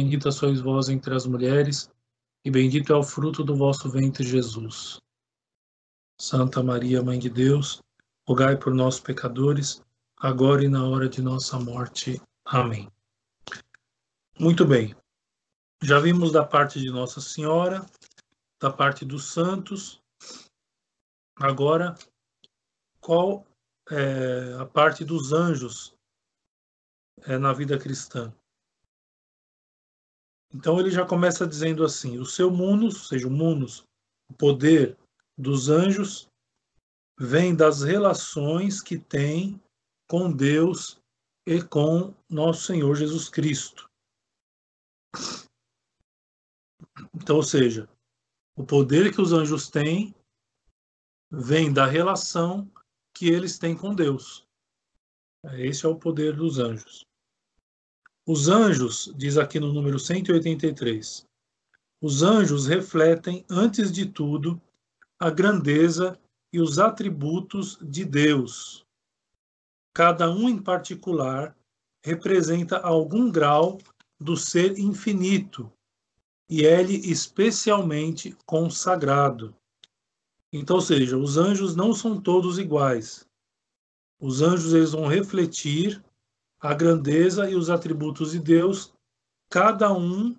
Bendita sois vós entre as mulheres, e bendito é o fruto do vosso ventre, Jesus. Santa Maria, Mãe de Deus, rogai por nós, pecadores, agora e na hora de nossa morte. Amém. Muito bem. Já vimos da parte de Nossa Senhora, da parte dos santos. Agora, qual é a parte dos anjos é, na vida cristã? Então ele já começa dizendo assim: o seu munus, ou seja, o munus, o poder dos anjos, vem das relações que tem com Deus e com nosso Senhor Jesus Cristo. Então, ou seja, o poder que os anjos têm vem da relação que eles têm com Deus. Esse é o poder dos anjos. Os anjos, diz aqui no número 183, os anjos refletem, antes de tudo, a grandeza e os atributos de Deus. Cada um em particular representa algum grau do ser infinito e ele especialmente consagrado. Então, ou seja, os anjos não são todos iguais. Os anjos eles vão refletir a grandeza e os atributos de Deus, cada um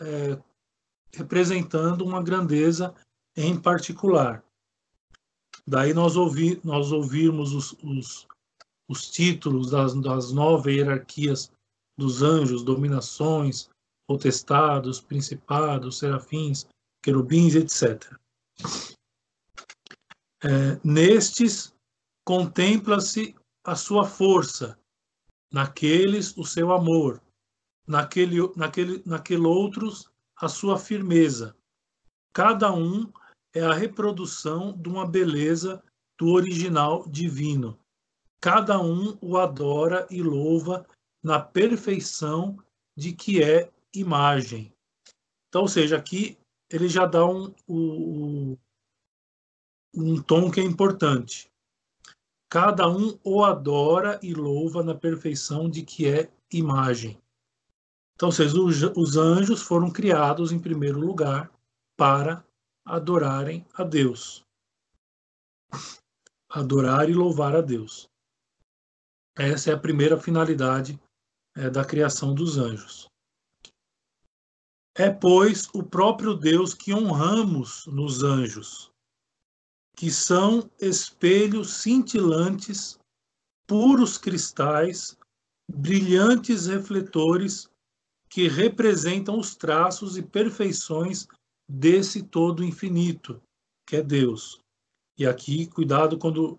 é, representando uma grandeza em particular. Daí nós, ouvi, nós ouvirmos os, os, os títulos das, das nove hierarquias dos anjos, dominações, potestados, principados, serafins, querubins, etc. É, nestes contempla-se a sua força, naqueles o seu amor, naquele, naquele, naquele outros a sua firmeza. Cada um é a reprodução de uma beleza do original divino. Cada um o adora e louva na perfeição de que é imagem. Então, ou seja, aqui ele já dá um, um, um tom que é importante. Cada um o adora e louva na perfeição de que é imagem. Então, seja, os anjos foram criados em primeiro lugar para adorarem a Deus. Adorar e louvar a Deus. Essa é a primeira finalidade é, da criação dos anjos. É, pois, o próprio Deus que honramos nos anjos, que são espelhos cintilantes, puros cristais, brilhantes refletores que representam os traços e perfeições desse todo infinito, que é Deus. E aqui, cuidado quando,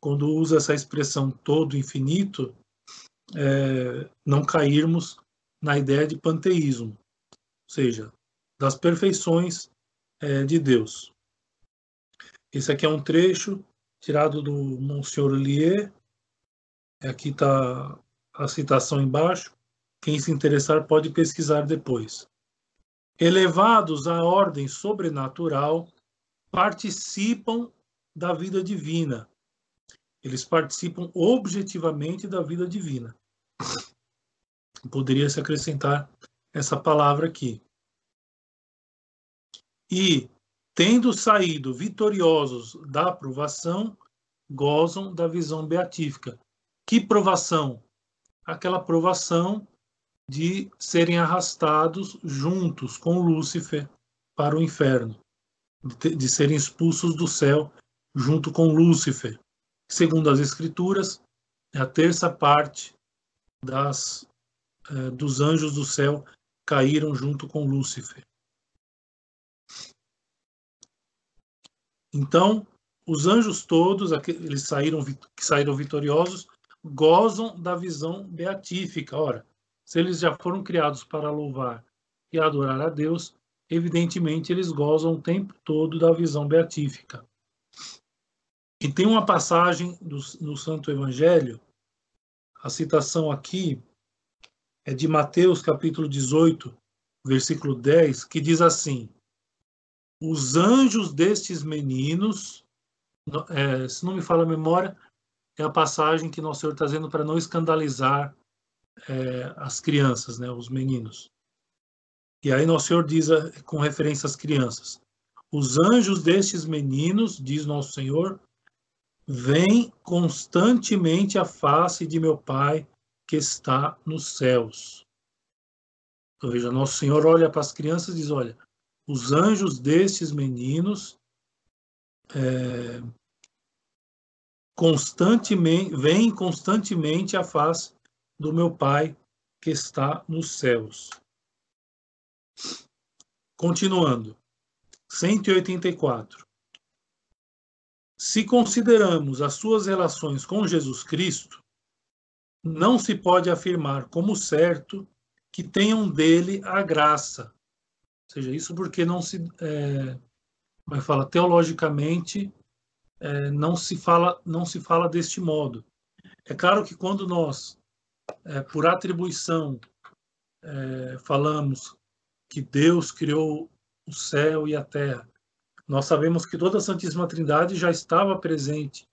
quando usa essa expressão todo infinito, é, não cairmos na ideia de panteísmo, ou seja, das perfeições é, de Deus. Esse aqui é um trecho tirado do Monsieur Lier. Aqui está a citação embaixo. Quem se interessar pode pesquisar depois. Elevados à ordem sobrenatural, participam da vida divina. Eles participam objetivamente da vida divina. Poderia se acrescentar essa palavra aqui. E tendo saído vitoriosos da provação, gozam da visão beatífica. Que provação? Aquela provação de serem arrastados juntos com Lúcifer para o inferno, de, serem expulsos do céu junto com Lúcifer. Segundo as Escrituras, é a terça parte das, eh, dos anjos do céu caíram junto com Lúcifer. Então, os anjos todos, eles saíram, que saíram vitoriosos, gozam da visão beatífica. Ora, se eles já foram criados para louvar e adorar a Deus, evidentemente eles gozam o tempo todo da visão beatífica. E tem uma passagem do, no Santo Evangelho, a citação aqui é de Mateus capítulo 18, versículo 10, que diz assim: os anjos destes meninos, é, se não me fala a memória, é a passagem que Nosso Senhor está dizendo para não escandalizar é, as crianças, né, os meninos. E aí Nosso Senhor diz, com referência às crianças, os anjos destes meninos, diz Nosso Senhor, vêm constantemente à face de meu Pai que está nos céus. Então, veja, Nosso Senhor olha para as crianças e diz: Olha, os anjos destes meninos é, constantemente, vêm constantemente à face do meu Pai que está nos céus. Continuando, 184. Se consideramos as suas relações com Jesus Cristo, não se pode afirmar como certo que tenham dele a graça. Seja, isso porque não se, é, como é que fala, teologicamente, é, não se fala, não se fala deste modo. É claro que quando nós, é, por atribuição, é, falamos que Deus criou o céu e a terra, nós sabemos que toda a Santíssima Trindade já estava presente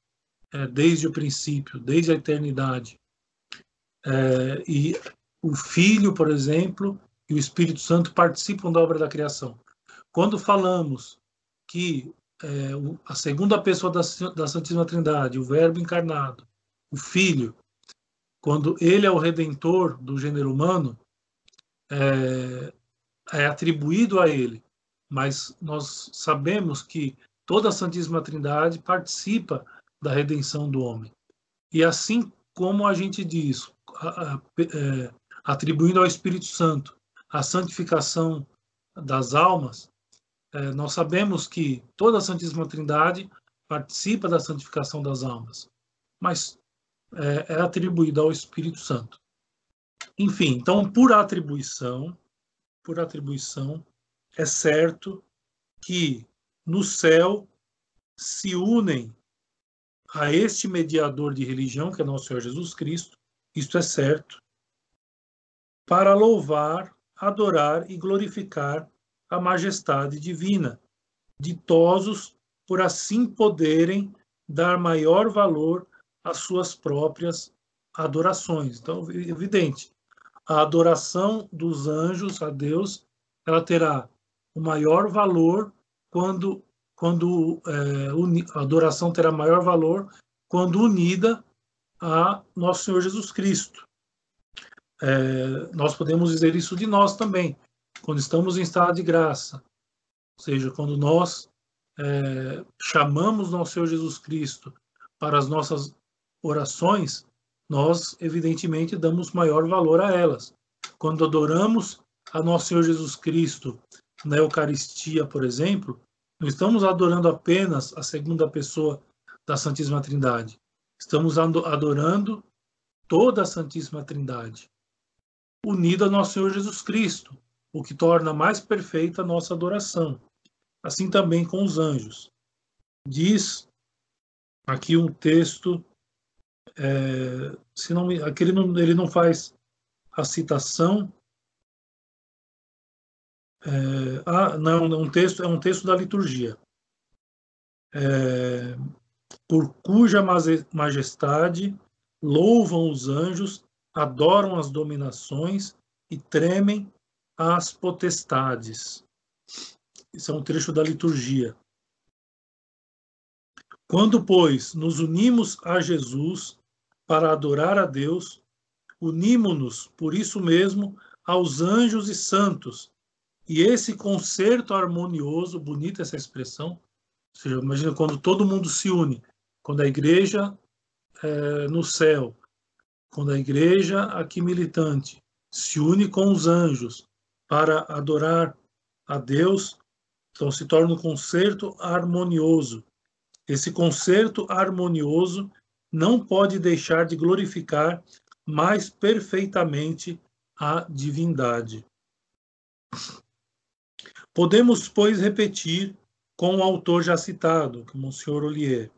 é, desde o princípio, desde a eternidade. E o Filho, por exemplo, e o Espírito Santo participam da obra da criação. Quando falamos que é, a segunda pessoa da, da Santíssima Trindade, o Verbo encarnado, o Filho, quando ele é o redentor do gênero humano, é, é atribuído a ele, mas nós sabemos que toda a Santíssima Trindade participa da redenção do homem. E assim como a gente diz, é, atribuindo ao Espírito Santo a santificação das almas, é, nós sabemos que toda a Santíssima Trindade participa da santificação das almas, mas é, é atribuída ao Espírito Santo. Enfim, então, por atribuição, por atribuição, é certo que no céu se unem a este mediador de religião, que é nosso Senhor Jesus Cristo, isto é certo, para louvar, adorar e glorificar a majestade divina, ditosos por assim poderem dar maior valor às suas próprias adorações. Então, evidente, a adoração dos anjos a Deus, ela terá o maior valor quando quando é, a adoração terá maior valor quando unida a nosso Senhor Jesus Cristo. É, nós podemos dizer isso de nós também, quando estamos em estado de graça, ou seja, quando nós é, chamamos nosso Senhor Jesus Cristo para as nossas orações, nós evidentemente damos maior valor a elas. Quando adoramos a nosso Senhor Jesus Cristo na Eucaristia, por exemplo, não estamos adorando apenas a segunda pessoa da Santíssima Trindade. Estamos adorando toda a Santíssima Trindade, unida a nosso Senhor Jesus Cristo, o que torna mais perfeita a nossa adoração. Assim também com os anjos. Diz aqui um texto, é, se não, aqui ele não, ele não faz a citação, é, ah, não, é um texto, é um texto da liturgia. É, por cuja majestade louvam os anjos, adoram as dominações e tremem as potestades. Isso é um trecho da liturgia. Quando, pois, nos unimos a Jesus para adorar a Deus, unimos-nos, por isso mesmo, aos anjos e santos, e esse concerto harmonioso, bonita essa expressão, ou seja, imagina quando todo mundo se une, quando a igreja é, no céu, quando a igreja aqui militante se une com os anjos para adorar a Deus, então se torna um concerto harmonioso. Esse concerto harmonioso não pode deixar de glorificar mais perfeitamente a divindade. Podemos, pois, repetir com o autor já citado, é Monsenhor Ollier.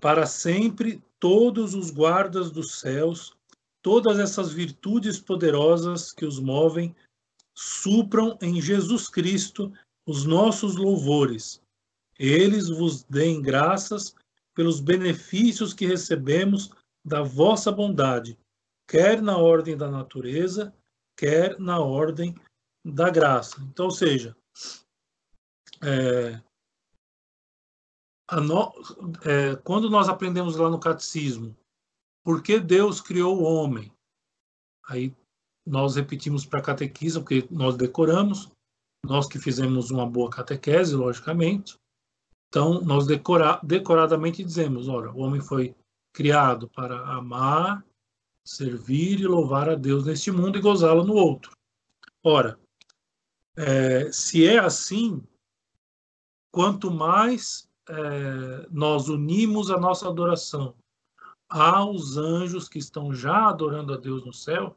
Para sempre, todos os guardas dos céus, todas essas virtudes poderosas que os movem, supram em Jesus Cristo os nossos louvores. Eles vos deem graças pelos benefícios que recebemos da vossa bondade, quer na ordem da natureza, quer na ordem da graça. Então, ou seja, é, no, é, quando nós aprendemos lá no catecismo, por que Deus criou o homem? Aí nós repetimos para a catequisa, porque nós decoramos, nós que fizemos uma boa catequese, logicamente. Então, nós decora, decoradamente dizemos: ora, o homem foi criado para amar, servir e louvar a Deus neste mundo e gozá-lo no outro. Ora, é, se é assim, quanto mais é, nós unimos a nossa adoração aos anjos que estão já adorando a Deus no céu,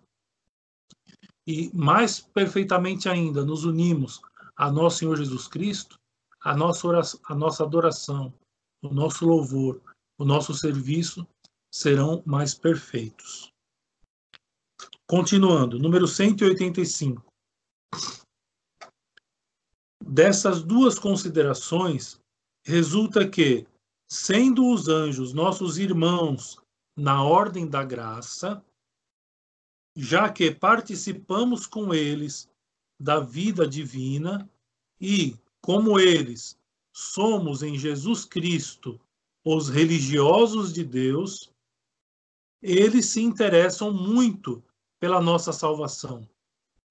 e mais perfeitamente ainda nos unimos a nosso Senhor Jesus Cristo, a nossa, oração, a nossa adoração, o nosso louvor, o nosso serviço serão mais perfeitos. Continuando, número 185. Dessas duas considerações, resulta que, sendo os anjos nossos irmãos na ordem da graça, já que participamos com eles da vida divina e, como eles, somos em Jesus Cristo os religiosos de Deus, eles se interessam muito pela nossa salvação.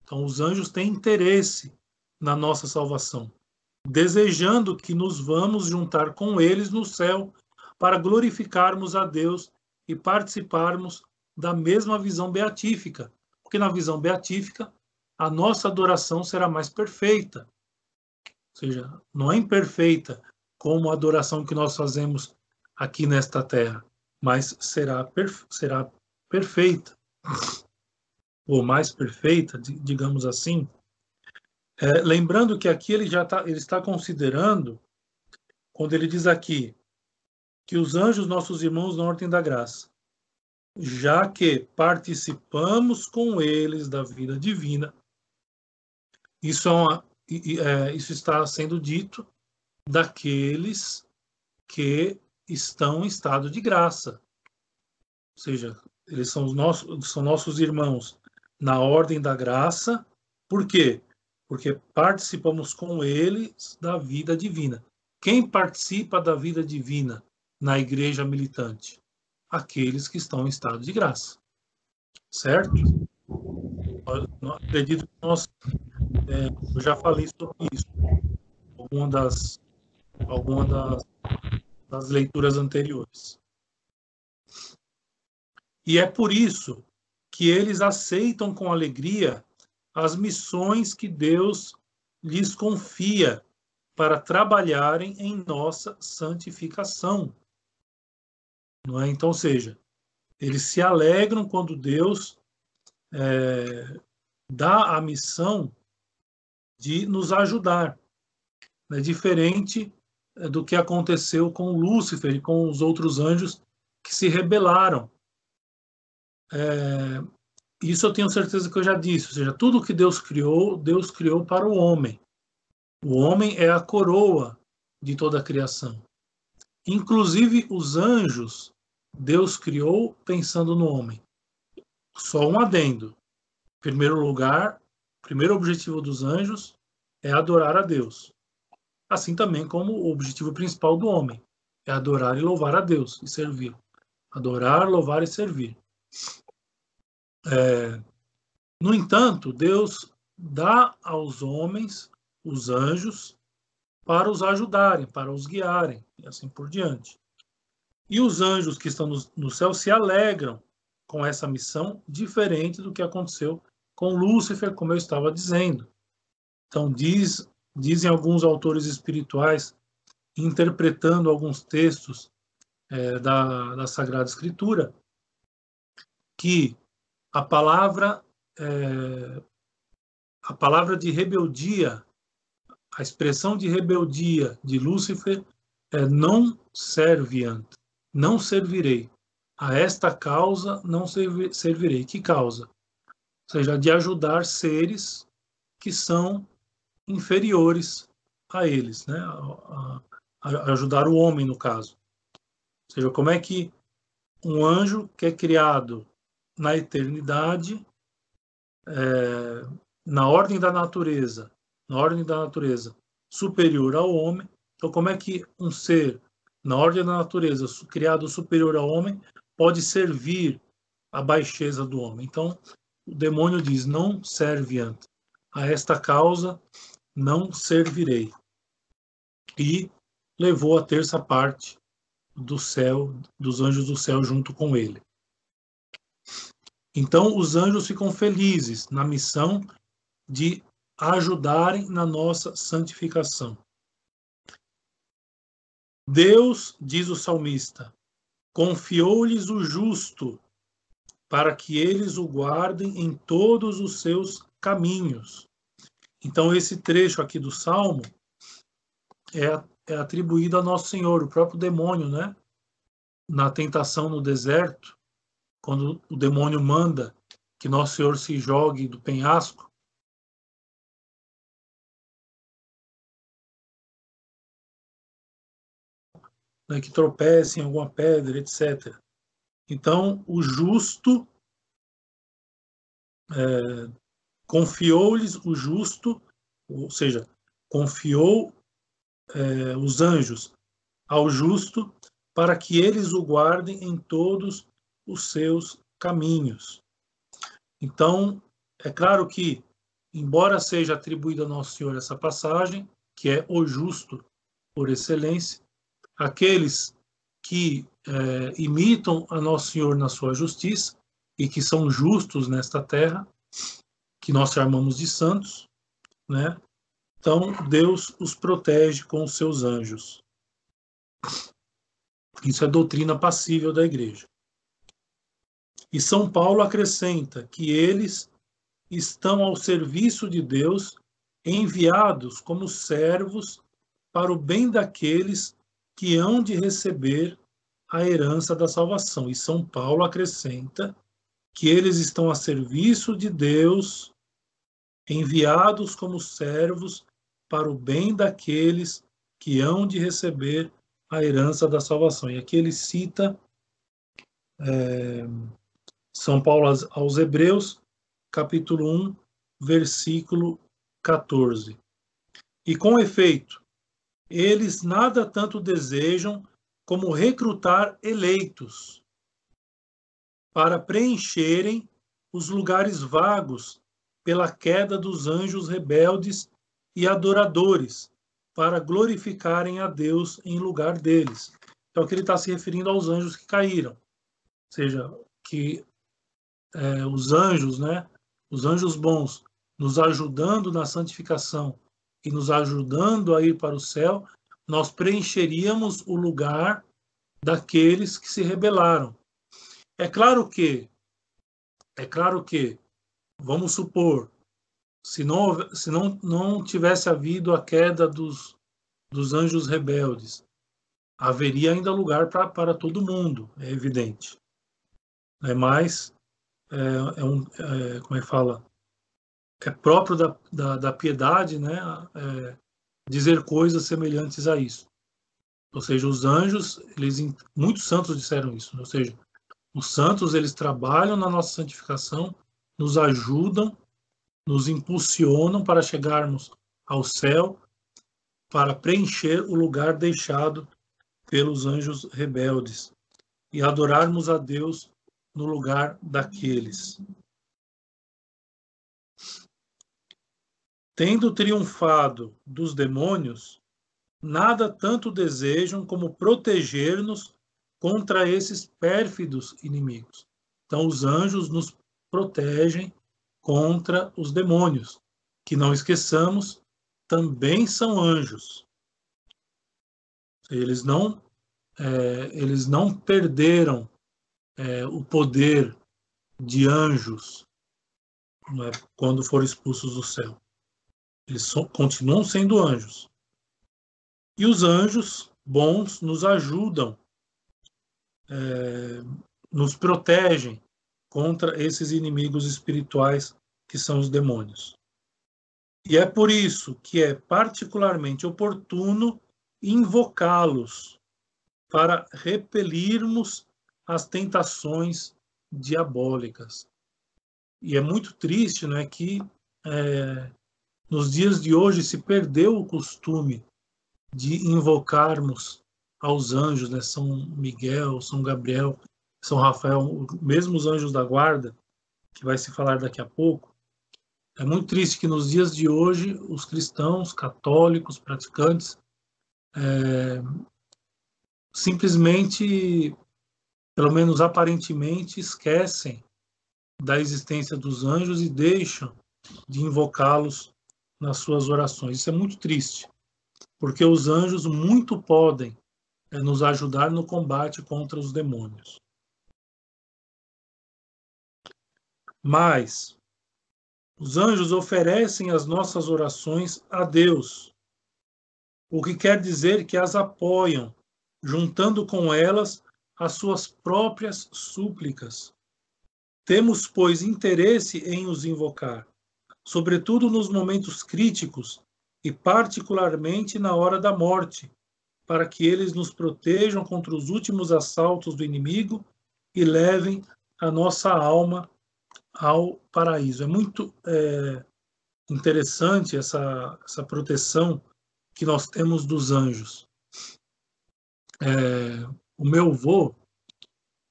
Então, os anjos têm interesse na nossa salvação, desejando que nos vamos juntar com eles no céu para glorificarmos a Deus e participarmos da mesma visão beatífica, porque na visão beatífica a nossa adoração será mais perfeita. Ou seja, não é imperfeita como a adoração que nós fazemos aqui nesta terra, mas será, perfe será perfeita ou mais perfeita, digamos assim. É, lembrando que aqui ele já tá, ele está considerando, quando ele diz aqui, que os anjos, nossos irmãos na ordem da graça, já que participamos com eles da vida divina, isso, é uma, é, isso está sendo dito daqueles que estão em estado de graça. Ou seja, eles são, os nossos, são nossos irmãos na ordem da graça. Por quê? Porque participamos com eles da vida divina. Quem participa da vida divina na igreja militante? Aqueles que estão em estado de graça. Certo? Eu acredito que nós. É, eu já falei sobre isso. Alguma das, alguma das, das leituras anteriores. E é por isso que eles aceitam com alegria as missões que Deus lhes confia para trabalharem em nossa santificação. Não é? Então, seja, eles se alegram quando Deus é, dá a missão de nos ajudar. É diferente é, do que aconteceu com Lúcifer e com os outros anjos que se rebelaram é, isso eu tenho certeza que eu já disse, ou seja, tudo que Deus criou, Deus criou para o homem. O homem é a coroa de toda a criação. Inclusive os anjos, Deus criou pensando no homem. Só um adendo. Em primeiro lugar, o primeiro objetivo dos anjos é adorar a Deus. Assim também como o objetivo principal do homem é adorar e louvar a Deus e servir. Adorar, louvar e servir. É, no entanto, Deus dá aos homens, os anjos, para os ajudarem, para os guiarem, e assim por diante. E os anjos que estão no, no céu se alegram com essa missão, diferente do que aconteceu com Lúcifer, como eu estava dizendo. Então, diz, dizem alguns autores espirituais, interpretando alguns textos é, da, da Sagrada Escritura, que a palavra é, a palavra de rebeldia, a expressão de rebeldia de Lúcifer é não serviant, não servirei. A esta causa não servirei. Que causa? Ou seja, de ajudar seres que são inferiores a eles, né? A, a, ajudar o homem, no caso. Ou seja, como é que um anjo que é criado na eternidade, é, na ordem da natureza, na ordem da natureza superior ao homem. Então, como é que um ser na ordem da natureza criado superior ao homem pode servir a baixeza do homem? Então, o demônio diz: não serve antes. A esta causa não servirei. E levou a terça parte do céu, dos anjos do céu junto com ele. Então, os anjos ficam felizes na missão de ajudarem na nossa santificação. Deus, diz o salmista, confiou-lhes o justo para que eles o guardem em todos os seus caminhos. Então, esse trecho aqui do Salmo é, é atribuído a Nosso Senhor, o próprio demônio, né? Na tentação no deserto, quando o demônio manda que Nosso Senhor se jogue do penhasco, né, que tropece em alguma pedra, etc. Então, o justo é, confiou-lhes o justo, ou seja, confiou é, os anjos ao justo para que eles o guardem em todos os seus caminhos. Então, é claro que, embora seja atribuída a Nosso Senhor essa passagem, que é o justo por excelência, aqueles que é, imitam a Nosso Senhor na sua justiça e que são justos nesta terra, que nós chamamos de santos, né? Então, Deus os protege com os seus anjos. Isso é doutrina passível da igreja. E São Paulo acrescenta que eles estão ao serviço de Deus, enviados como servos para o bem daqueles que hão de receber a herança da salvação. E São Paulo acrescenta que eles estão a serviço de Deus, enviados como servos para o bem daqueles que hão de receber a herança da salvação. E aqui ele cita é, São Paulo aos Hebreus, capítulo 1, versículo 14. E com efeito, eles nada tanto desejam como recrutar eleitos para preencherem os lugares vagos pela queda dos anjos rebeldes e adoradores, para glorificarem a Deus em lugar deles. Então, aqui ele está se referindo aos anjos que caíram, ou seja, que é, os anjos, né, os anjos bons, nos ajudando na santificação e nos ajudando a ir para o céu, nós preencheríamos o lugar daqueles que se rebelaram. É claro que, é claro que, vamos supor, se não, se não, não tivesse havido a queda dos, dos anjos rebeldes, haveria ainda lugar pra, para todo mundo, é evidente. É mais, é, é um, é, como é que fala? é próprio da, da, da piedade, né, é, dizer coisas semelhantes a isso. Ou seja, os anjos, eles, muitos santos disseram isso. Ou seja, os santos eles trabalham na nossa santificação, nos ajudam, nos impulsionam para chegarmos ao céu, para preencher o lugar deixado pelos anjos rebeldes e adorarmos a Deus no lugar daqueles. Tendo triunfado dos demônios, nada tanto desejam como proteger-nos contra esses pérfidos inimigos. Então, os anjos nos protegem contra os demônios, que não esqueçamos, também são anjos. Eles não, é, eles não perderam é, o poder de anjos é, quando foram expulsos do céu. Eles continuam sendo anjos. E os anjos bons nos ajudam, é, nos protegem contra esses inimigos espirituais que são os demônios. E é por isso que é particularmente oportuno invocá-los para repelirmos as tentações diabólicas. E é muito triste, não é que é, nos dias de hoje se perdeu o costume de invocarmos aos anjos, né? São Miguel, São Gabriel, São Rafael, mesmo os anjos da guarda, que vai se falar daqui a pouco. É muito triste que nos dias de hoje os cristãos, católicos, praticantes, é, simplesmente, pelo menos aparentemente, esquecem da existência dos anjos e deixam de invocá-los nas suas orações. Isso é muito triste, porque os anjos muito podem é, nos ajudar no combate contra os demônios. Mas os anjos oferecem as nossas orações a Deus, o que quer dizer que as apoiam, juntando com elas as suas próprias súplicas. Temos, pois, interesse em os invocar, sobretudo nos momentos críticos e particularmente na hora da morte, para que eles nos protejam contra os últimos assaltos do inimigo e levem a nossa alma ao paraíso. É muito é, interessante essa, essa proteção que nós temos dos anjos. É, o meu avô,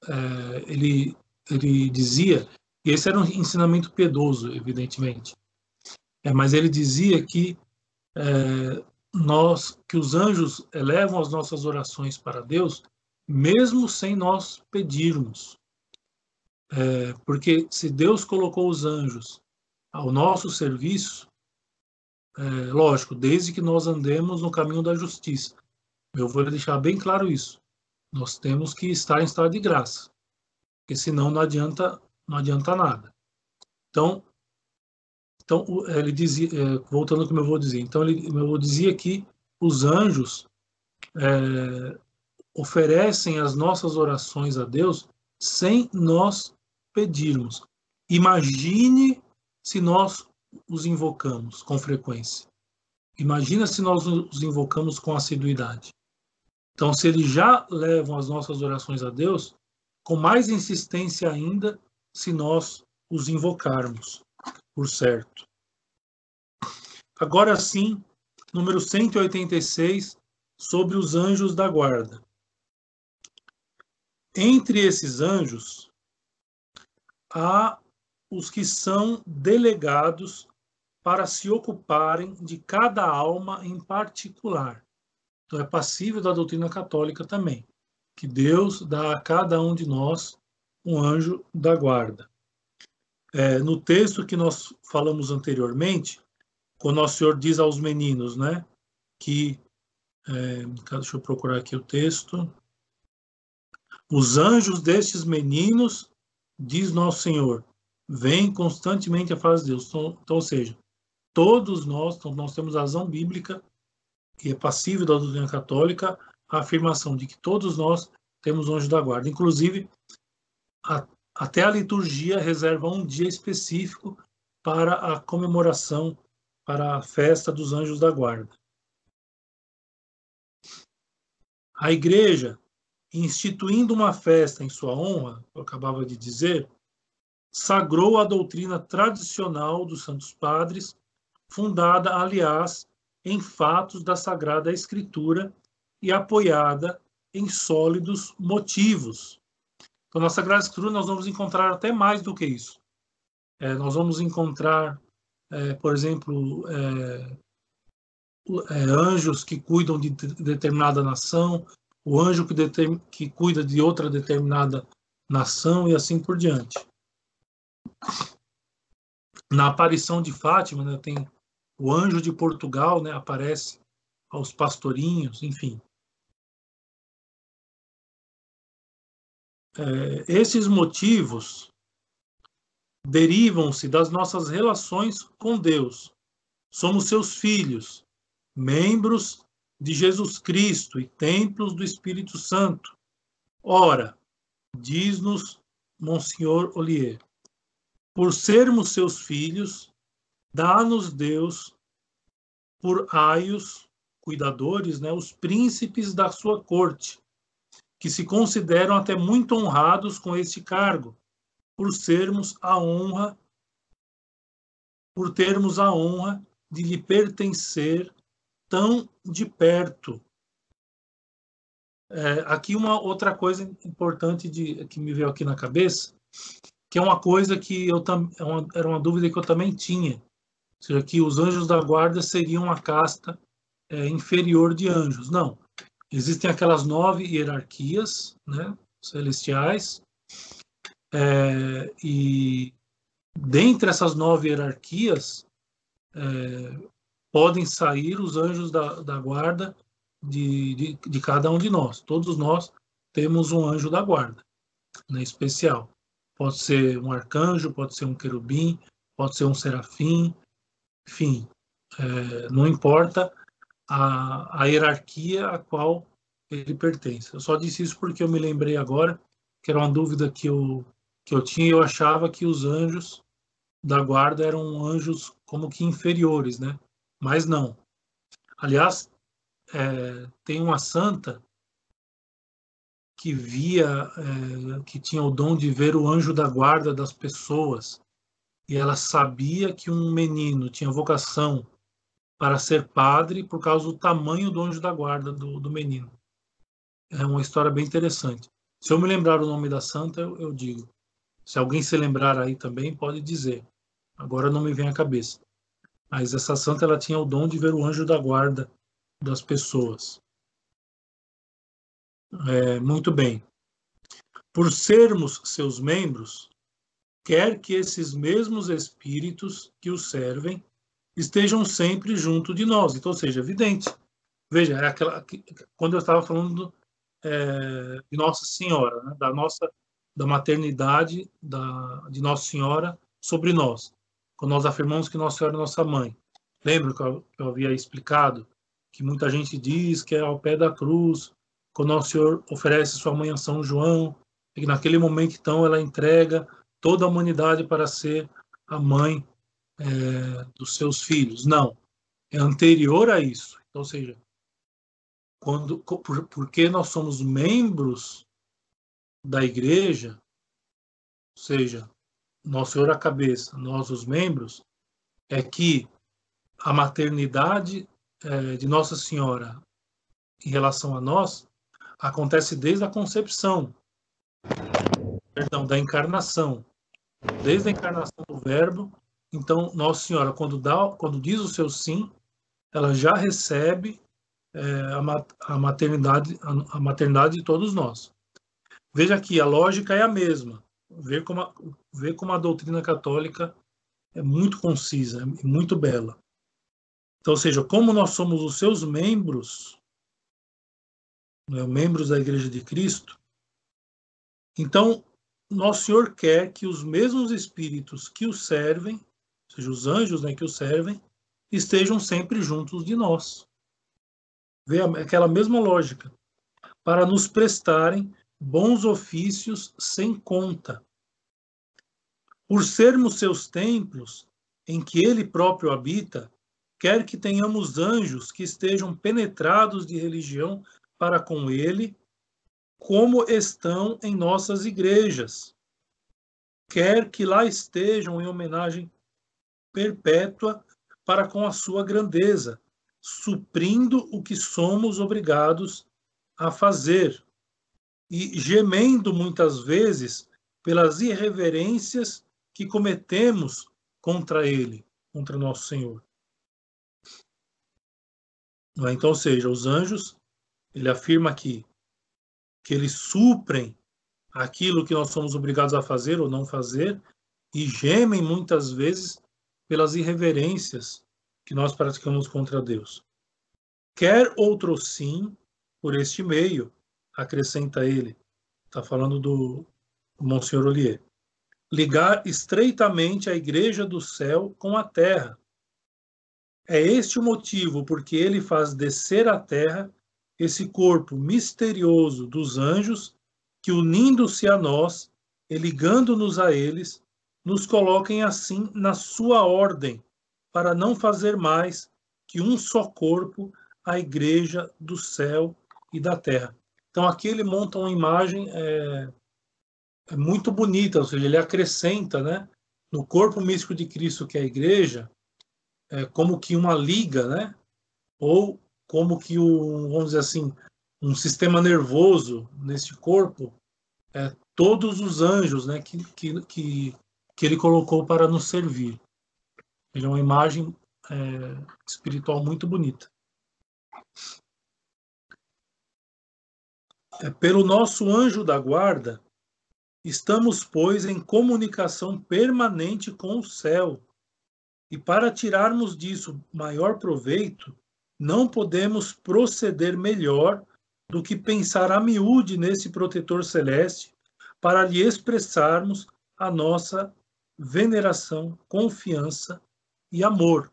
é, ele ele dizia, e esse era um ensinamento piedoso, evidentemente, é, mas ele dizia que é, nós, que os anjos elevam as nossas orações para Deus, mesmo sem nós pedirmos. É, porque se Deus colocou os anjos ao nosso serviço, é, lógico, desde que nós andemos no caminho da justiça. Eu vou deixar bem claro isso. Nós temos que estar em estado de graça porque senão não adianta, não adianta nada. Então, então ele dizia, é, voltando ao que meu avô dizia, então ele, meu avô dizia que os anjos é, oferecem as nossas orações a Deus sem nós pedirmos. Imagine se nós os invocamos com frequência. Imagina se nós os invocamos com assiduidade. Então, se eles já levam as nossas orações a Deus, com mais insistência ainda se nós os invocarmos, por certo. Agora sim, número 186, sobre os anjos da guarda. Entre esses anjos, há os que são delegados para se ocuparem de cada alma em particular. Então, é passível da doutrina católica também que Deus dá a cada um de nós um anjo da guarda. É, no texto que nós falamos anteriormente, quando Nosso Senhor diz aos meninos, né, que é, deixa eu procurar aqui o texto. Os anjos destes meninos, diz Nosso Senhor, vêm constantemente a face de Deus. Então, então, ou seja, todos nós, então nós temos razão bíblica, que é passível da doutrina católica, a afirmação de que todos nós temos anjo da guarda. Inclusive, a, até a liturgia reserva um dia específico para a comemoração, para a festa dos anjos da guarda. A igreja, instituindo uma festa em sua honra, eu acabava de dizer, sagrou a doutrina tradicional dos Santos Padres, fundada, aliás, em fatos da Sagrada Escritura e apoiada em sólidos motivos. Então, na Sagrada Escritura, nós vamos encontrar até mais do que isso. É, nós vamos encontrar, é, por exemplo, é, é anjos que cuidam de determinada nação, o anjo que, que cuida de outra determinada nação e assim por diante. Na aparição de Fátima, né, tem o anjo de Portugal, né, aparece aos pastorinhos, enfim. é, esses motivos derivam-se das nossas relações com Deus. Somos seus filhos, membros de Jesus Cristo e templos do Espírito Santo. Ora, diz-nos Monsenhor Olier, por sermos seus filhos, dá-nos Deus por aios, cuidadores, né, os príncipes da sua corte, que se consideram até muito honrados com este cargo, por sermos a honra por termos a honra de lhe pertencer tão de perto. É, aqui uma outra coisa importante de, que me veio aqui na cabeça, que é uma coisa que eu é uma, era uma dúvida que eu também tinha, ou seja, que os anjos da guarda seriam uma casta é, inferior de anjos. Não, existem aquelas nove hierarquias, né, celestiais, é, e dentre essas nove hierarquias é, podem sair os anjos da, da guarda de, de, de, cada um de nós. Todos nós temos um anjo da guarda, né, especial. Pode ser um arcanjo, pode ser um querubim, pode ser um serafim, enfim, é, não importa a, a hierarquia a qual ele pertence. Eu só disse isso porque eu me lembrei agora que era uma dúvida que eu que eu tinha, eu achava que os anjos da guarda eram anjos como que inferiores, né? Mas não. Aliás, é, tem uma santa que via, é, que tinha o dom de ver o anjo da guarda das pessoas, e ela sabia que um menino tinha vocação para ser padre por causa do tamanho do anjo da guarda do, do menino. É uma história bem interessante. Se eu me lembrar o nome da santa, eu, eu digo. Se alguém se lembrar aí também, pode dizer. Agora não me vem à cabeça. Mas essa santa ela tinha o dom de ver o anjo da guarda das pessoas. É, muito bem. Por sermos seus membros, quer que esses mesmos espíritos que os servem estejam sempre junto de nós. Então, seja evidente. Veja, é aquela, quando eu estava falando é, de Nossa Senhora, né, da nossa da maternidade da, de Nossa Senhora sobre nós, quando nós afirmamos que Nossa Senhora é nossa mãe. Lembra que eu, que eu havia explicado que muita gente diz que é ao pé da cruz, quando Nosso Senhor oferece sua mãe a São João, e que naquele momento então ela entrega toda a humanidade para ser a mãe é, dos seus filhos. Não, é anterior a isso. Então, ou seja, quando, por, porque nós somos membros da igreja, ou seja, Nosso Senhor a cabeça, nós os membros, é que a maternidade é, de Nossa Senhora em relação a nós acontece desde a concepção, perdão, da encarnação, desde a encarnação do Verbo. Então, Nossa Senhora, quando dá, quando diz o seu sim, ela já recebe é, a, maternidade, a, maternidade de todos nós. Veja aqui, a lógica é a mesma. Ver como a, ver como a doutrina católica é muito concisa, é muito bela. Então, ou seja, como nós somos os seus membros, né, membros da Igreja de Cristo, então nosso Senhor quer que os mesmos espíritos que o servem, ou seja, os anjos né, que o servem, estejam sempre juntos de nós. Vê aquela mesma lógica. Para nos prestarem bons ofícios sem conta. Por sermos seus templos, em que ele próprio habita, quer que tenhamos anjos que estejam penetrados de religião para com ele, como estão em nossas igrejas. Quer que lá estejam em homenagem perpétua para com a sua grandeza, suprindo o que somos obrigados a fazer e gemendo muitas vezes pelas irreverências que cometemos contra ele, contra nosso Senhor. É? Então, ou seja, os anjos, ele afirma aqui que eles suprem aquilo que nós somos obrigados a fazer ou não fazer e gemem muitas vezes pelas irreverências que nós praticamos contra Deus. Quer outro sim, por este meio, acrescenta ele, está falando do Monsenhor Ollier, ligar estreitamente a igreja do céu com a terra. É este o motivo porque ele faz descer à terra esse corpo misterioso dos anjos que, unindo-se a nós e ligando-nos a eles, nos coloquem assim na sua ordem, para não fazer mais que um só corpo a igreja do céu e da terra. Então aqui ele monta uma imagem é, é muito bonita, ou seja, ele acrescenta, né, no corpo místico de Cristo, que é a igreja, é como que uma liga, né? Ou como que o, vamos dizer assim, um sistema nervoso nesse corpo, é, todos os anjos, né? Que, que, que, que ele colocou para nos servir. Ele é uma imagem é, espiritual muito bonita. É, pelo nosso anjo da guarda, estamos, pois, em comunicação permanente com o céu. E para tirarmos disso maior proveito, não podemos proceder melhor do que pensar a miúde nesse protetor celeste para lhe expressarmos a nossa veneração, confiança e amor.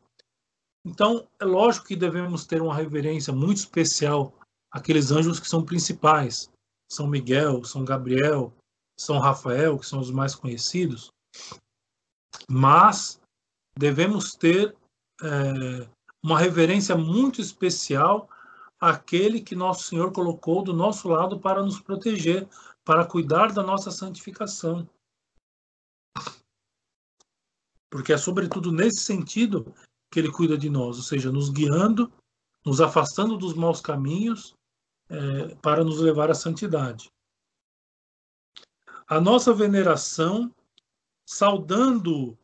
Então, é lógico que devemos ter uma reverência muito especial àqueles anjos que são principais, São Miguel, São Gabriel, São Rafael, que são os mais conhecidos, mas devemos ter é, uma reverência muito especial àquele que nosso Senhor colocou do nosso lado para nos proteger, para cuidar da nossa santificação. Porque é sobretudo nesse sentido que ele cuida de nós, ou seja, nos guiando, nos afastando dos maus caminhos é, para nos levar à santidade. A nossa veneração, saudando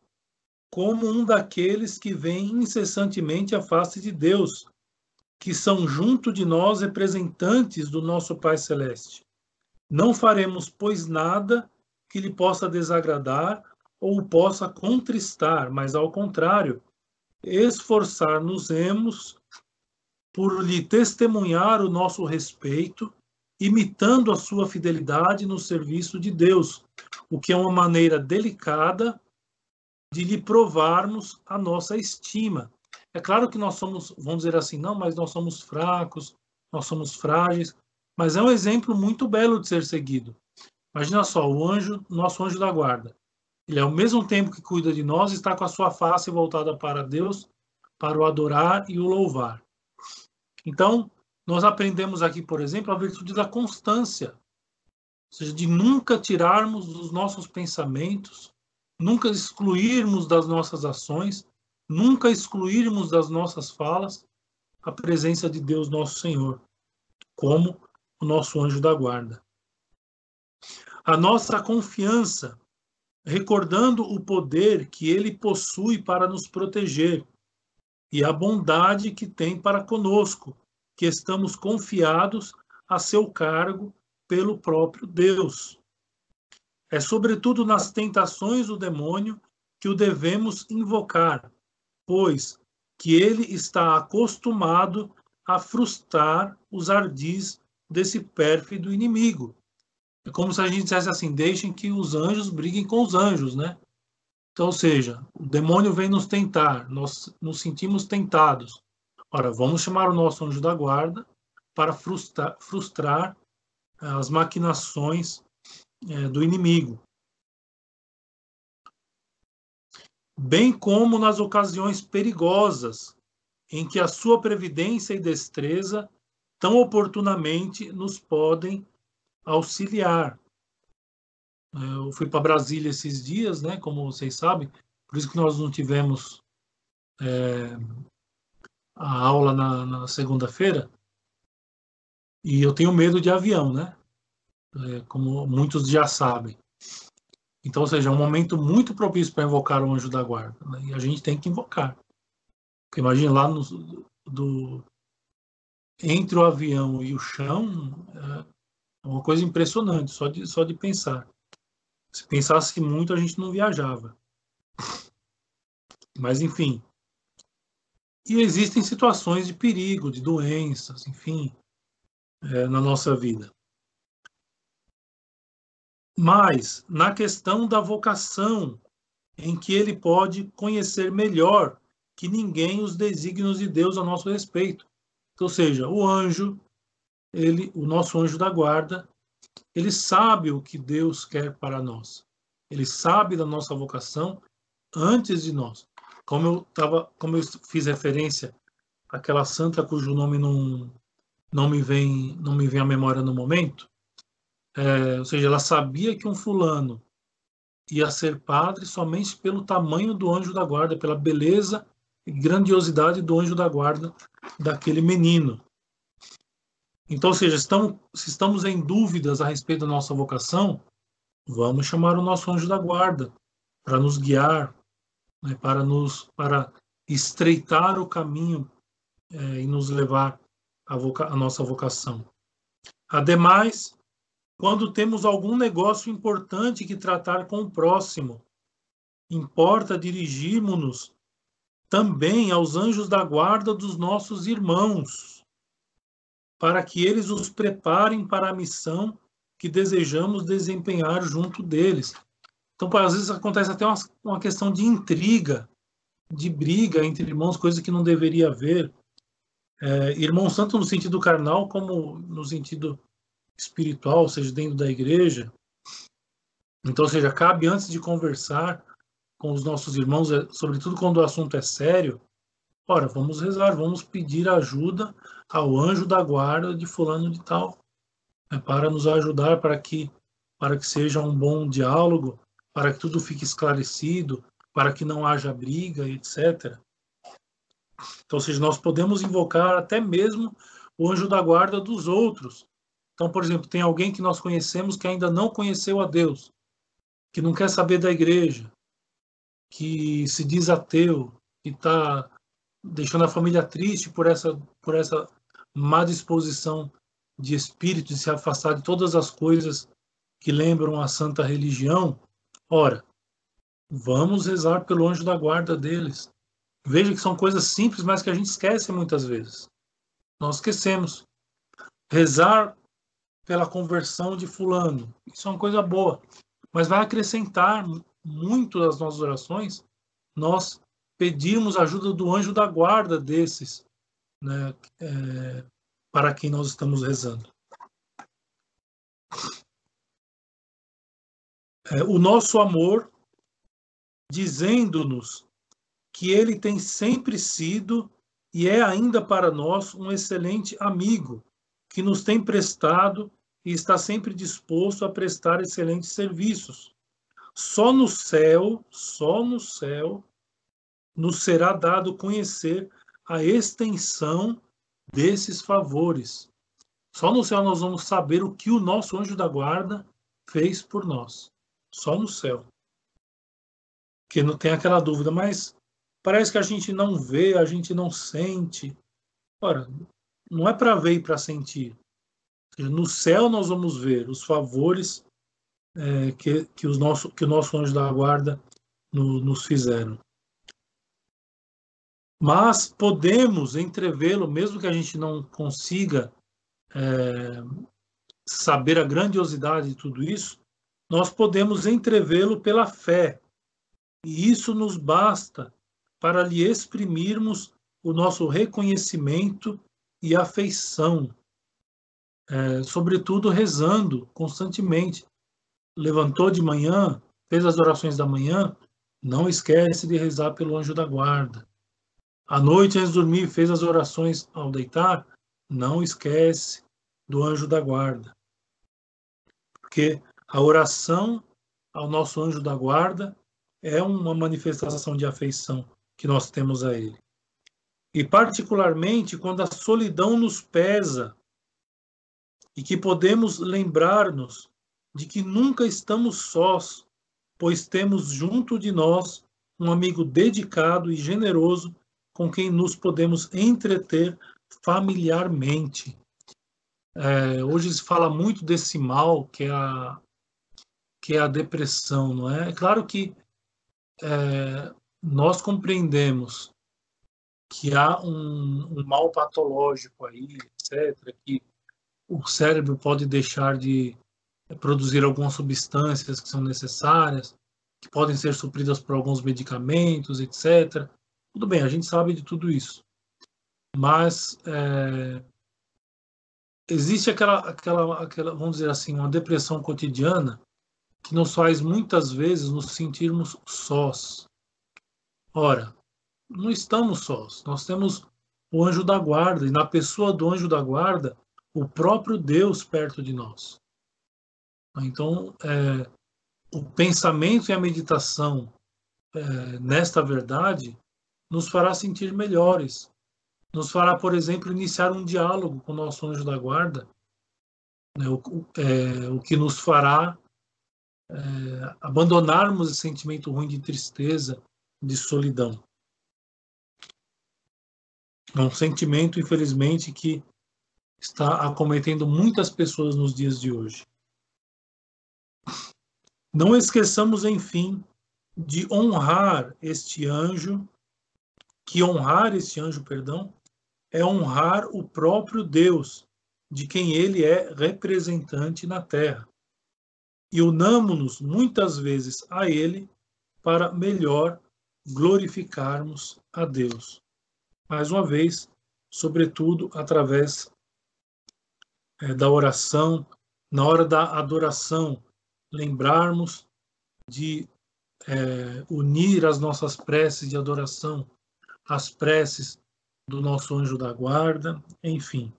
como um daqueles que vem incessantemente à face de Deus, que são junto de nós representantes do nosso Pai Celeste. Não faremos, pois, nada que lhe possa desagradar ou possa contristar, mas ao contrário, esforçar-nos-emos por lhe testemunhar o nosso respeito, imitando a sua fidelidade no serviço de Deus, o que é uma maneira delicada de lhe provarmos a nossa estima. É claro que nós somos, vamos dizer assim, não, mas nós somos fracos, nós somos frágeis, mas é um exemplo muito belo de ser seguido. Imagina só, o anjo, nosso anjo da guarda. Ele, ao mesmo tempo que cuida de nós, está com a sua face voltada para Deus, para o adorar e o louvar. Então, nós aprendemos aqui, por exemplo, a virtude da constância, ou seja, de nunca tirarmos dos nossos pensamentos, nunca excluirmos das nossas ações, nunca excluirmos das nossas falas a presença de Deus, nosso Senhor, como o nosso anjo da guarda. A nossa confiança recordando o poder que ele possui para nos proteger e a bondade que tem para conosco, que estamos confiados a seu cargo pelo próprio Deus. É sobretudo nas tentações do demônio que o devemos invocar, pois que ele está acostumado a frustrar os ardis desse pérfido inimigo, é como se a gente dissesse assim: deixem que os anjos briguem com os anjos, né? Então, ou seja, o demônio vem nos tentar, nós nos sentimos tentados. Ora, vamos chamar o nosso anjo da guarda para frustrar, frustrar as maquinações é, do inimigo. Bem como nas ocasiões perigosas, em que a sua previdência e destreza tão oportunamente nos podem auxiliar. Eu fui para Brasília esses dias, né, como vocês sabem, por isso que nós não tivemos é, a aula na, na segunda-feira. E eu tenho medo de avião, né? É, como muitos já sabem. Então, ou seja, é um momento muito propício para invocar o anjo da guarda. Né? E a gente tem que invocar. Porque imagine lá no, do, entre o avião e o chão, é, uma coisa impressionante, só de, só de pensar. Se pensasse muito, a gente não viajava. Mas, enfim. E existem situações de perigo, de doenças, enfim, é, na nossa vida. Mas, na questão da vocação, em que ele pode conhecer melhor que ninguém os desígnios de Deus a nosso respeito. Ou seja, o anjo, ele, o nosso anjo da guarda, ele sabe o que Deus quer para nós. Ele sabe da nossa vocação antes de nós. Como eu tava, como eu fiz referência àquela santa cujo nome não não me vem não me vem à memória no momento, é, ou seja, ela sabia que um fulano ia ser padre somente pelo tamanho do anjo da guarda, pela beleza e grandiosidade do anjo da guarda daquele menino. Então, ou seja, estamos, se estamos em dúvidas a respeito da nossa vocação, vamos chamar o nosso anjo da guarda para nos guiar, né, para nos para estreitar o caminho é, e nos levar à, voca, à nossa vocação. Ademais, quando temos algum negócio importante que tratar com o próximo, importa dirigirmos-nos também aos anjos da guarda dos nossos irmãos, para que eles os preparem para a missão que desejamos desempenhar junto deles. Então, às vezes acontece até uma, uma questão de intriga, de briga entre irmãos, coisa que não deveria haver. É, irmãos, tanto no sentido carnal como no sentido espiritual, ou seja, dentro da igreja. Então, seja, cabe antes de conversar com os nossos irmãos, é, sobretudo quando o assunto é sério, ora, vamos rezar, vamos pedir ajuda ao anjo da guarda de fulano de tal, né, para nos ajudar para que para que seja um bom diálogo, para que tudo fique esclarecido, para que não haja briga, etc. Então, ou seja, nós podemos invocar até mesmo o anjo da guarda dos outros, então, por exemplo, tem alguém que nós conhecemos que ainda não conheceu a Deus, que não quer saber da igreja, que se diz ateu, que está deixando a família triste por essa, por essa má disposição de espírito de se afastar de todas as coisas que lembram a santa religião. Ora, vamos rezar pelo anjo da guarda deles. Veja que são coisas simples, mas que a gente esquece muitas vezes. Nós esquecemos. Rezar pela conversão de fulano. Isso é uma coisa boa. Mas vai acrescentar muito das nossas orações nós pedimos ajuda do anjo da guarda desses, né, é, para quem nós estamos rezando. É, o nosso amor, dizendo-nos que ele tem sempre sido e é ainda para nós um excelente amigo, que nos tem prestado e está sempre disposto a prestar excelentes serviços. Só no céu, só no céu, nos será dado conhecer a extensão desses favores. Só no céu nós vamos saber o que o nosso anjo da guarda fez por nós. Só no céu. Que não tem aquela dúvida, mas parece que a gente não vê, a gente não sente. Ora, não é para ver e para sentir. No céu nós vamos ver os favores é, que, que, os nosso, que o nosso anjo da guarda no, nos fizeram. Mas podemos entrevê-lo, mesmo que a gente não consiga é, saber a grandiosidade de tudo isso, nós podemos entrevê-lo pela fé. E isso nos basta para lhe exprimirmos o nosso reconhecimento e afeição é, sobretudo rezando constantemente. Levantou de manhã, fez as orações da manhã, não esquece de rezar pelo anjo da guarda. À noite, antes de dormir, fez as orações ao deitar, não esquece do anjo da guarda. Porque a oração ao nosso anjo da guarda é uma manifestação de afeição que nós temos a ele. E, particularmente, quando a solidão nos pesa e que podemos lembrar-nos de que nunca estamos sós, pois temos junto de nós um amigo dedicado e generoso com quem nos podemos entreter familiarmente. É, hoje se fala muito desse mal que é a, que é a depressão, não é? É claro que é, nós compreendemos que há um, um mal patológico aí, etc., que o cérebro pode deixar de produzir algumas substâncias que são necessárias, que podem ser supridas por alguns medicamentos, etc. Tudo bem, a gente sabe de tudo isso. Mas é, existe aquela, aquela, aquela, vamos dizer assim, uma depressão cotidiana que nos faz muitas vezes nos sentirmos sós. Ora, não estamos sós, nós temos o anjo da guarda, e na pessoa do anjo da guarda, o próprio Deus perto de nós. Então, é, o pensamento e a meditação é, nesta verdade nos fará sentir melhores, nos fará, por exemplo, iniciar um diálogo com o nosso anjo da guarda, né, o, é, o, que nos fará é, abandonarmos esse sentimento ruim de tristeza, de solidão. É um sentimento, infelizmente, que está acometendo muitas pessoas nos dias de hoje. Não esqueçamos, enfim, de honrar este anjo, que honrar este anjo, perdão, é honrar o próprio Deus, de quem ele é representante na terra. E unamos-nos muitas vezes a ele para melhor glorificarmos a Deus. Mais uma vez, sobretudo através é, da oração, na hora da adoração, lembrarmos de é, unir as nossas preces de adoração às preces do nosso anjo da guarda, enfim.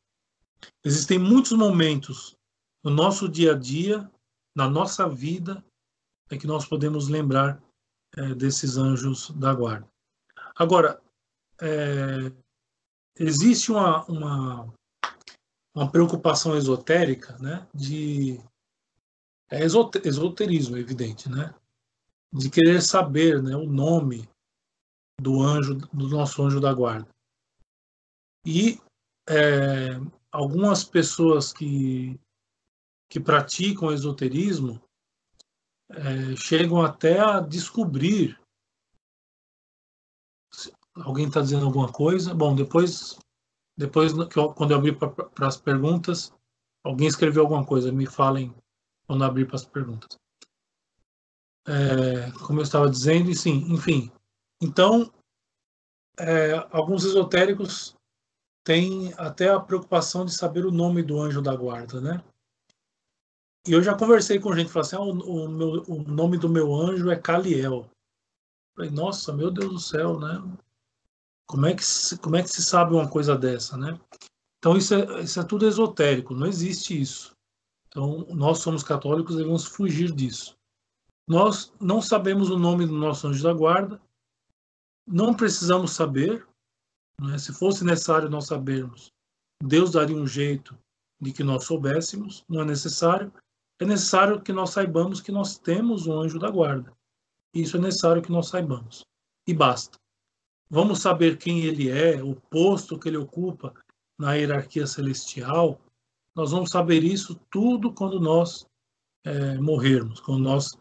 Existem muitos momentos no nosso dia a dia, na nossa vida, é que nós podemos lembrar é, desses anjos da guarda. Agora, é, existe uma, uma, uma preocupação esotérica né, de é esoterismo, evidente, né? De querer saber né, o nome do anjo, do nosso anjo da guarda. E é, algumas pessoas que, que praticam esoterismo é, chegam até a descobrir. Alguém está dizendo alguma coisa? Bom, depois, depois quando eu abrir para as perguntas, alguém escreveu alguma coisa, me falem quando abrir para as perguntas. É, como eu estava dizendo, e sim, enfim. Então, é, alguns esotéricos têm até a preocupação de saber o nome do anjo da guarda, né? E eu já conversei com gente, falei assim, ah, o, o, meu, o nome do meu anjo é Caliel. Falei, nossa, meu Deus do céu, né? Como é que, como é que se sabe uma coisa dessa, né? Então isso é, isso é tudo esotérico, não existe isso. Então, nós somos católicos, devemos fugir disso. Nós não sabemos o nome do nosso anjo da guarda, não precisamos saber. Né? Se fosse necessário nós sabermos, Deus daria um jeito de que nós soubéssemos, não é necessário. É necessário que nós saibamos que nós temos um anjo da guarda. Isso é necessário que nós saibamos. E basta. Vamos saber quem ele é, o posto que ele ocupa na hierarquia celestial, nós vamos saber isso tudo quando nós é, morrermos, quando nós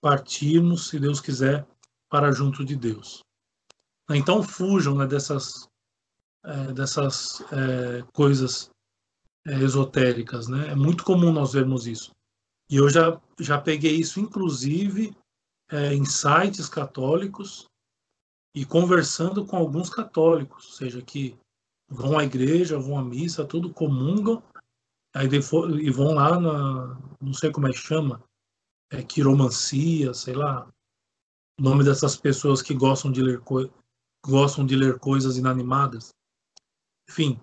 partirmos, se Deus quiser, para junto de Deus. Então fujam né, dessas, é, dessas é, coisas é, esotéricas. Né? É muito comum nós vermos isso. E eu já, já peguei isso, inclusive, é, em sites católicos e conversando com alguns católicos, ou seja, que vão à igreja, vão à missa, tudo comungam, Aí depois, e vão lá na. Não sei como é que chama. É quiromancia, sei lá. O nome dessas pessoas que gostam de ler, gostam de ler coisas inanimadas. Enfim.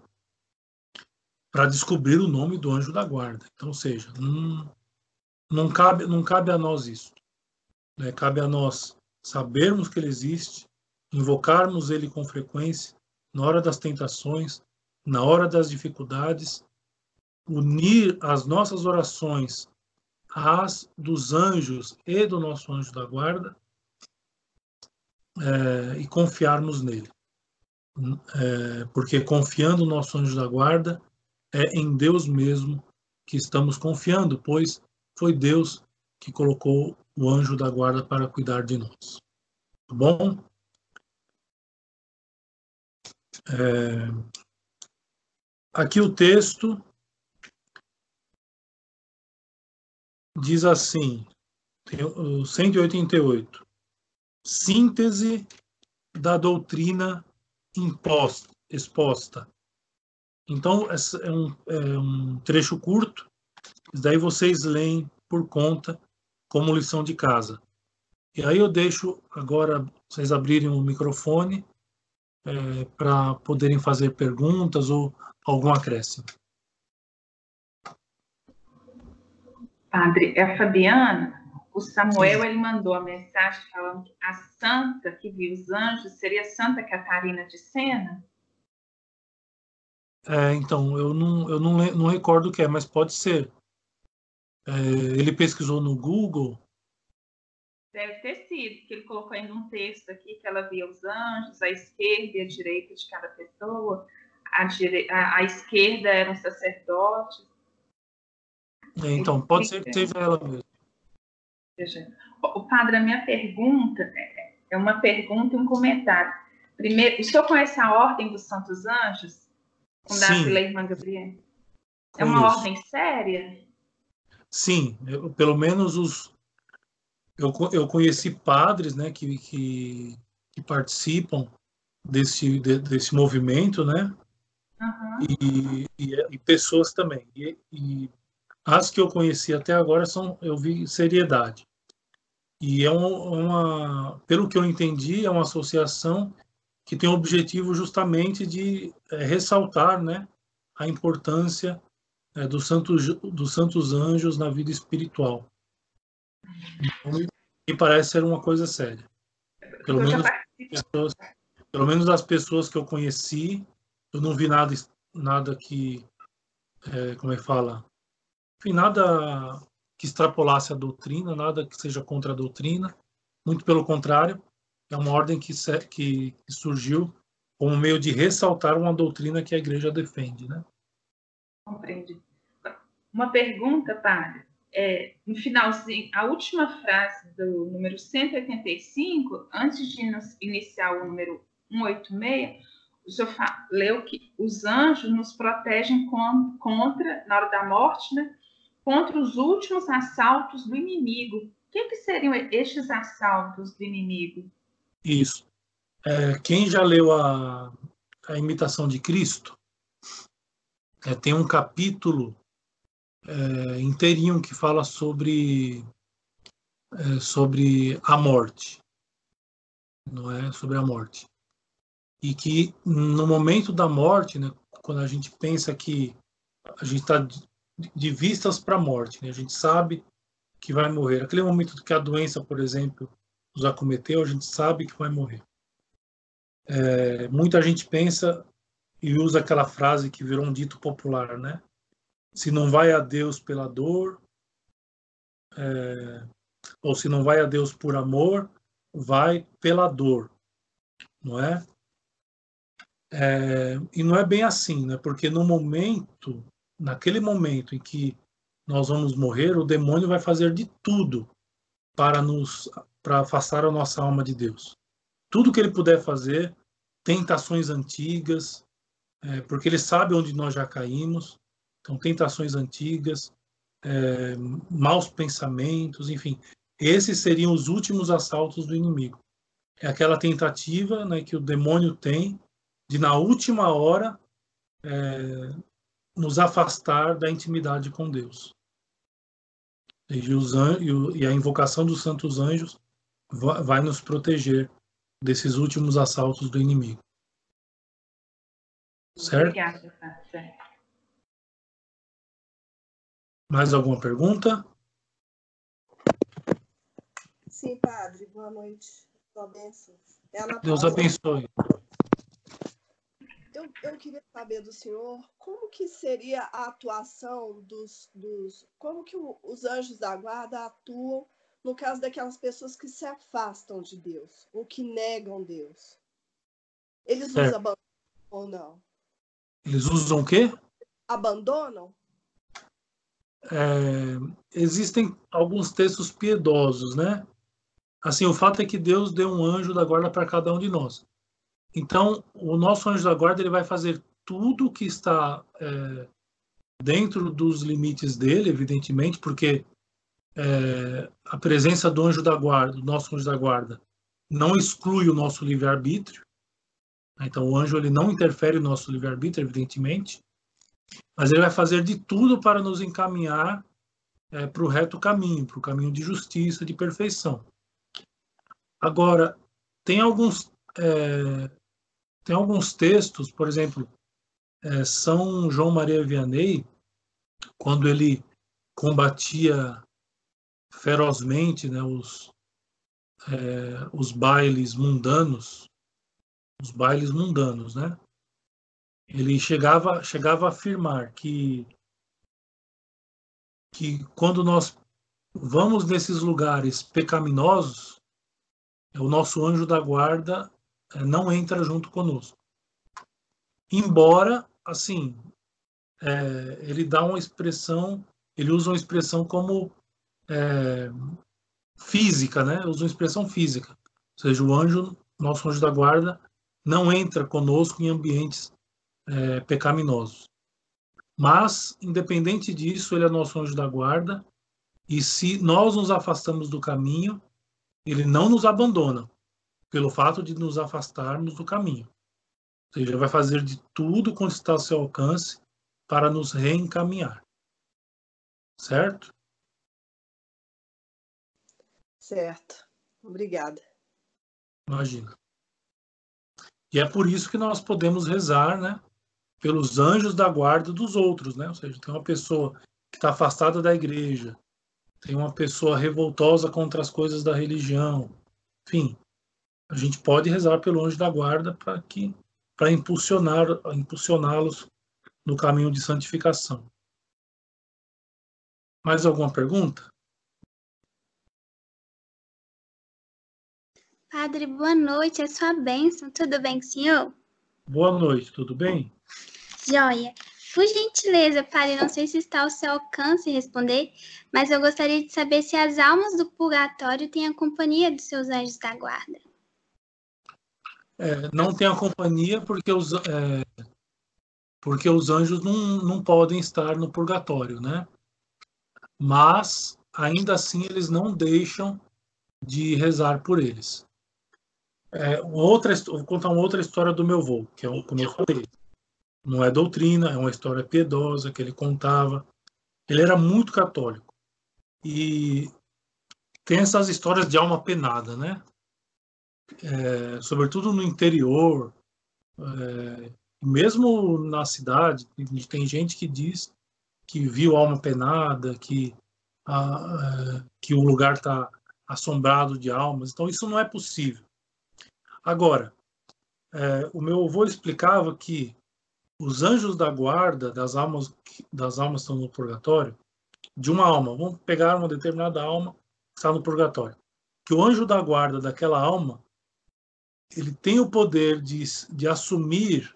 Para descobrir o nome do anjo da guarda. Então, ou seja, não, não, cabe, não cabe a nós isso. Né? Cabe a nós sabermos que ele existe, invocarmos ele com frequência, na hora das tentações, na hora das dificuldades unir as nossas orações às dos anjos e do nosso anjo da guarda é, e confiarmos nele. É, porque confiando no nosso anjo da guarda, é em Deus mesmo que estamos confiando, pois foi Deus que colocou o anjo da guarda para cuidar de nós. Tá bom? É, aqui o texto diz assim, o 188, síntese da doutrina imposta, exposta. Então, é um, é um trecho curto, daí vocês leem por conta como lição de casa. E aí eu deixo agora vocês abrirem o microfone é, para poderem fazer perguntas ou algum acréscimo. Padre, é a Fabiana. o Samuel Sim. ele mandou a mensagem falando que a santa que viu os anjos seria Santa Catarina de Sena? É, então, eu não, eu não, não recordo o que é, mas pode ser. É, ele pesquisou no Google. Deve ter sido, que ele colocou ainda um texto aqui que ela via os anjos, a esquerda e a direita de cada pessoa. A, dire... a, a esquerda eram sacerdotes. É, então, pode ser que seja ela mesmo. O padre, a minha pergunta é, é uma pergunta e um comentário. Primeiro, o senhor conhece a Ordem dos Santos Anjos? Fundada pela irmã Gabriela? É uma ordem séria? Sim, eu, pelo menos os. Eu, eu conheci padres né, que, que, que participam desse, de, desse movimento, né? Uhum. E, e, e, pessoas também. E, e as que eu conheci até agora são, eu vi seriedade. E é uma, uma, pelo que eu entendi, é uma associação que tem o objetivo justamente de é, ressaltar, né, a importância é, dos santos dos santos anjos na vida espiritual. Então, me parece ser uma coisa séria. Pelo menos, pessoas, pelo menos as pessoas que eu conheci, eu não vi nada nada que é, como é que fala enfim, nada que extrapolasse a doutrina, nada que seja contra a doutrina, muito pelo contrário, é uma ordem que, que, surgiu como meio de ressaltar uma doutrina que a igreja defende, né? Compreende. Uma pergunta, padre. É, no finalzinho, a última frase do número 185, antes de iniciar o número 186, o senhor leu que os anjos nos protegem contra, na hora da morte, né, contra os últimos assaltos do inimigo. O que, que seriam estes assaltos do inimigo? Isso. É, quem já leu a, a Imitação de Cristo, é, tem um capítulo é, inteirinho que fala sobre, é, sobre a morte. Não é? Sobre a morte. E que no momento da morte, né, quando a gente pensa que a gente está de vistas para a morte. Né? A gente sabe que vai morrer. Aquele momento que a doença, por exemplo, nos acometeu, a gente sabe que vai morrer. É, muita gente pensa e usa aquela frase que virou um dito popular, né? Se não vai a Deus pela dor, é, ou se não vai a Deus por amor, vai pela dor, não é? é? E não é bem assim, né? Porque no momento naquele momento em que nós vamos morrer, o demônio vai fazer de tudo para nos para afastar a nossa alma de Deus. Tudo que ele puder fazer, tentações antigas, é, porque ele sabe onde nós já caímos, então tentações antigas, é, maus pensamentos, enfim, esses seriam os últimos assaltos do inimigo. É aquela tentativa né, que o demônio tem de na última hora é, nos afastar da intimidade com Deus. E, os, e a invocação dos santos anjos vai nos proteger desses últimos assaltos do inimigo. Certo? Obrigada, Mais alguma pergunta? Sim, padre. Boa noite. Deus abençoe eu, eu queria saber do senhor como que seria a atuação dos, dos como que o, os anjos da guarda atuam no caso daquelas pessoas que se afastam de Deus ou que negam Deus. Eles é. usam abandonam ou não? Eles usam o quê? Abandonam? É, existem alguns textos piedosos, né? Assim, o fato é que Deus deu um anjo da guarda para cada um de nós. Então, o nosso anjo da guarda ele vai fazer tudo que está é, dentro dos limites dele, evidentemente, porque é, a presença do anjo da guarda, do nosso anjo da guarda, não exclui o nosso livre-arbítrio. Então, o anjo ele não interfere no nosso livre-arbítrio, evidentemente, mas ele vai fazer de tudo para nos encaminhar é, para o reto caminho, para o caminho de justiça, de perfeição. Agora, tem alguns é, tem alguns textos, por exemplo, é, São João Maria Vianney, quando ele combatia ferozmente né, os, é, os bailes mundanos, os bailes mundanos, né? Ele chegava, chegava a afirmar que, que quando nós vamos nesses lugares pecaminosos, o nosso anjo da guarda é, não entra junto conosco. Embora, assim, é, ele dá uma expressão, ele usa uma expressão como é, física, né? Usa uma expressão física. Ou seja, o anjo, nosso anjo da guarda, não entra conosco em ambientes é, pecaminosos. Mas, independente disso, ele é nosso anjo da guarda, e se nós nos afastamos do caminho, ele não nos abandona, pelo fato de nos afastarmos do caminho. Ou seja, vai fazer de tudo quanto está ao seu alcance para nos reencaminhar. Certo? Certo. Obrigada. Imagina. E é por isso que nós podemos rezar, né? Pelos anjos da guarda dos outros, né? Ou seja, tem uma pessoa que está afastada da igreja, tem uma pessoa revoltosa contra as coisas da religião. Enfim, a gente pode rezar pelo anjo da guarda para que para impulsionar impulsioná-los no caminho de santificação. Mais alguma pergunta? Padre, boa noite, é sua bênção. Tudo bem senhor? Boa noite, tudo bem? Joia. Por gentileza, Padre, não sei se está ao seu alcance responder, mas eu gostaria de saber se as almas do purgatório têm a companhia dos seus anjos da guarda. É, não tem a companhia porque os, é, porque os anjos não, não podem estar no purgatório, né? Mas, ainda assim, eles não deixam de rezar por eles. É, outra, vou contar uma outra história do meu avô, que é como eu falei. Não é doutrina, é uma história piedosa que ele contava. Ele era muito católico. E tem essas histórias de alma penada, né? É, sobretudo no interior, é, mesmo na cidade, tem gente que diz que viu alma penada, que, a, é, que o lugar está assombrado de almas. Então, isso não é possível. Agora, é, o meu avô explicava que os anjos da guarda das almas das almas que estão no purgatório, de uma alma, vamos pegar uma determinada alma que está no purgatório, que o anjo da guarda daquela alma ele tem o poder de, de assumir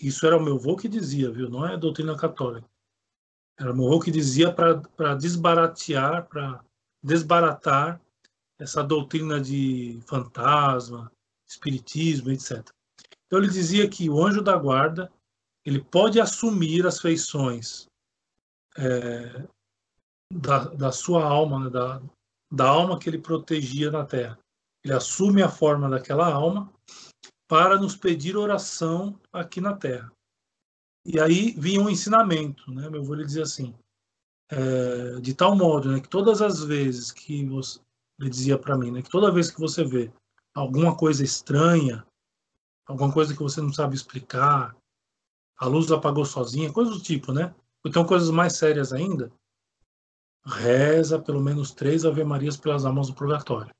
isso era o meu avô que dizia, viu? Não é doutrina católica. Era o meu avô que dizia para desbaratear, para desbaratar essa doutrina de fantasma, espiritismo, etc. Então ele dizia que o anjo da guarda ele pode assumir as feições é, da, da, sua alma, né, da, da alma que ele protegia na Terra. Ele assume a forma daquela alma para nos pedir oração aqui na Terra. E aí vinha um ensinamento, né? Meu avô lhe dizia assim, é, de tal modo, né, que todas as vezes que você, ele dizia para mim, né, que toda vez que você vê alguma coisa estranha, alguma coisa que você não sabe explicar, a luz apagou sozinha, coisas do tipo, né? Então coisas mais sérias ainda, reza pelo menos três Ave Marias pelas almas do purgatório.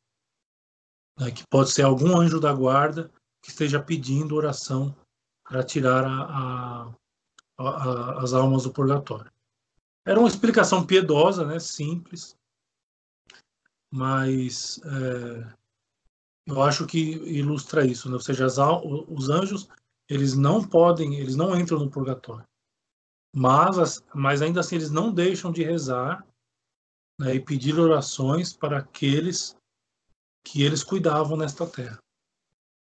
Né, que pode ser algum anjo da guarda que esteja pedindo oração para tirar a, a, a, as almas do purgatório. Era uma explicação piedosa, né, simples, mas é, eu acho que ilustra isso, né? ou seja, as, os anjos eles não podem, eles não entram no purgatório, mas, mas ainda assim eles não deixam de rezar né, e pedir orações para aqueles que eles cuidavam nesta terra.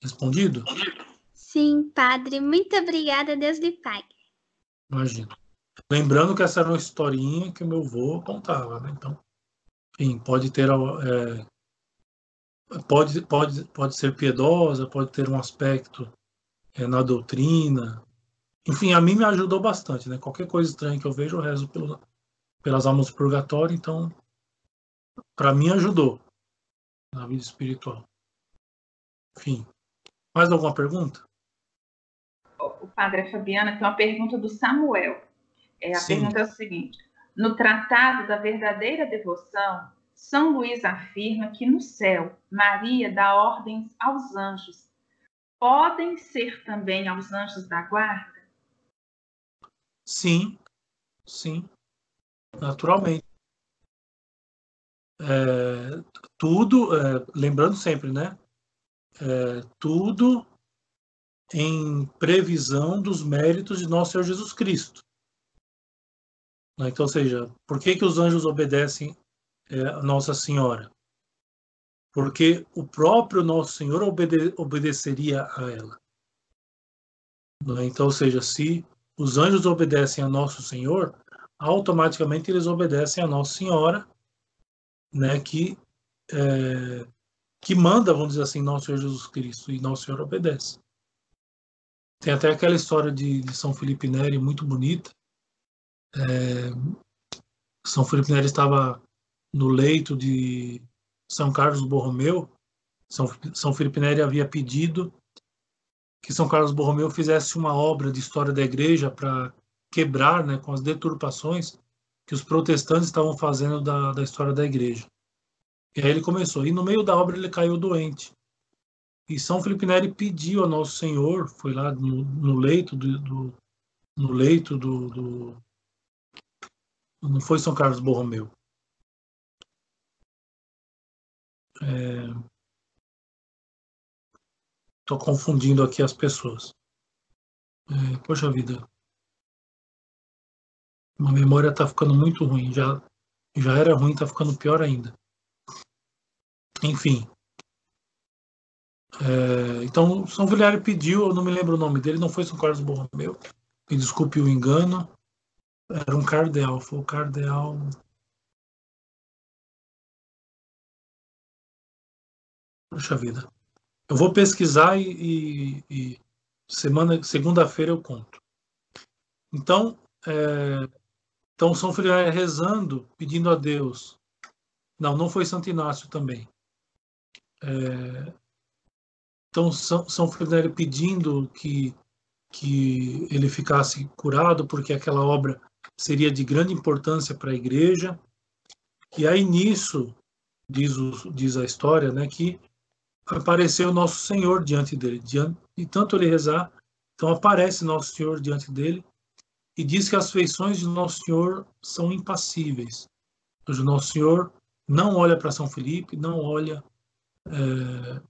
Respondido? Sim, padre. Muito obrigada. Deus lhe pague. Imagina. Lembrando que essa era uma historinha que o meu avô contava, né? Então, enfim, pode ter é, pode, pode, pode ser piedosa, pode ter um aspecto é, na doutrina. Enfim, a mim me ajudou bastante, né? Qualquer coisa estranha que eu vejo, eu rezo pelo, pelas almas do purgatório, então, para mim ajudou na vida espiritual. Enfim, mais alguma pergunta? O padre Fabiana tem uma pergunta do Samuel. É, a Sim. pergunta é o seguinte: No Tratado da Verdadeira Devoção, São Luís afirma que no céu Maria dá ordens aos anjos. Podem ser também aos anjos da guarda? Sim, sim, naturalmente. É, tudo, é, lembrando sempre, né? É, tudo em previsão dos méritos de nosso Senhor Jesus Cristo. Né? Então, ou seja, por que, que os anjos obedecem Nossa Senhora? Porque o próprio Nosso Senhor obede obedeceria a ela. Né? Então, ou seja, se os anjos obedecem a Nosso Senhor, automaticamente eles obedecem a Nossa Senhora, né, que, é, que manda, vamos dizer assim, Nosso Senhor Jesus Cristo, e Nosso Senhor obedece. Tem até aquela história de, de São Felipe Neri muito bonita, é, São Felipe Neri estava no leito de São Carlos Borromeu. São, São Felipe Neri havia pedido que São Carlos Borromeu fizesse uma obra de história da igreja para quebrar né, com as deturpações que os protestantes estavam fazendo da, da história da igreja. E aí ele começou. E no meio da obra ele caiu doente. E São Felipe Neri pediu ao Nosso Senhor, foi lá no, no leito do, do, no leito do, do, não foi São Carlos Borromeu. Estou é... confundindo aqui as pessoas. É... Poxa vida. A memória está ficando muito ruim. Já, já era ruim, está ficando pior ainda. Enfim. É... Então, São Vilhari pediu, eu não me lembro o nome dele, não foi São Carlos Borromeu. Me desculpe o engano. Era um cardeal, foi o cardeal. Puxa vida. Eu vou pesquisar e, e, e semana, segunda-feira eu conto. Então, é, então São Filipe rezando, pedindo a Deus. Não, não foi Santo Inácio também. É, então São, São Filipe pedindo que que ele ficasse curado, porque aquela obra seria de grande importância para a igreja. E aí nisso, diz, o, diz a história, né, que apareceu nosso Senhor diante dele. Diante, e tanto ele rezar, então aparece nosso Senhor diante dele e diz que as feições de nosso Senhor são impassíveis. Seja, nosso Senhor não olha para São Felipe, não olha é,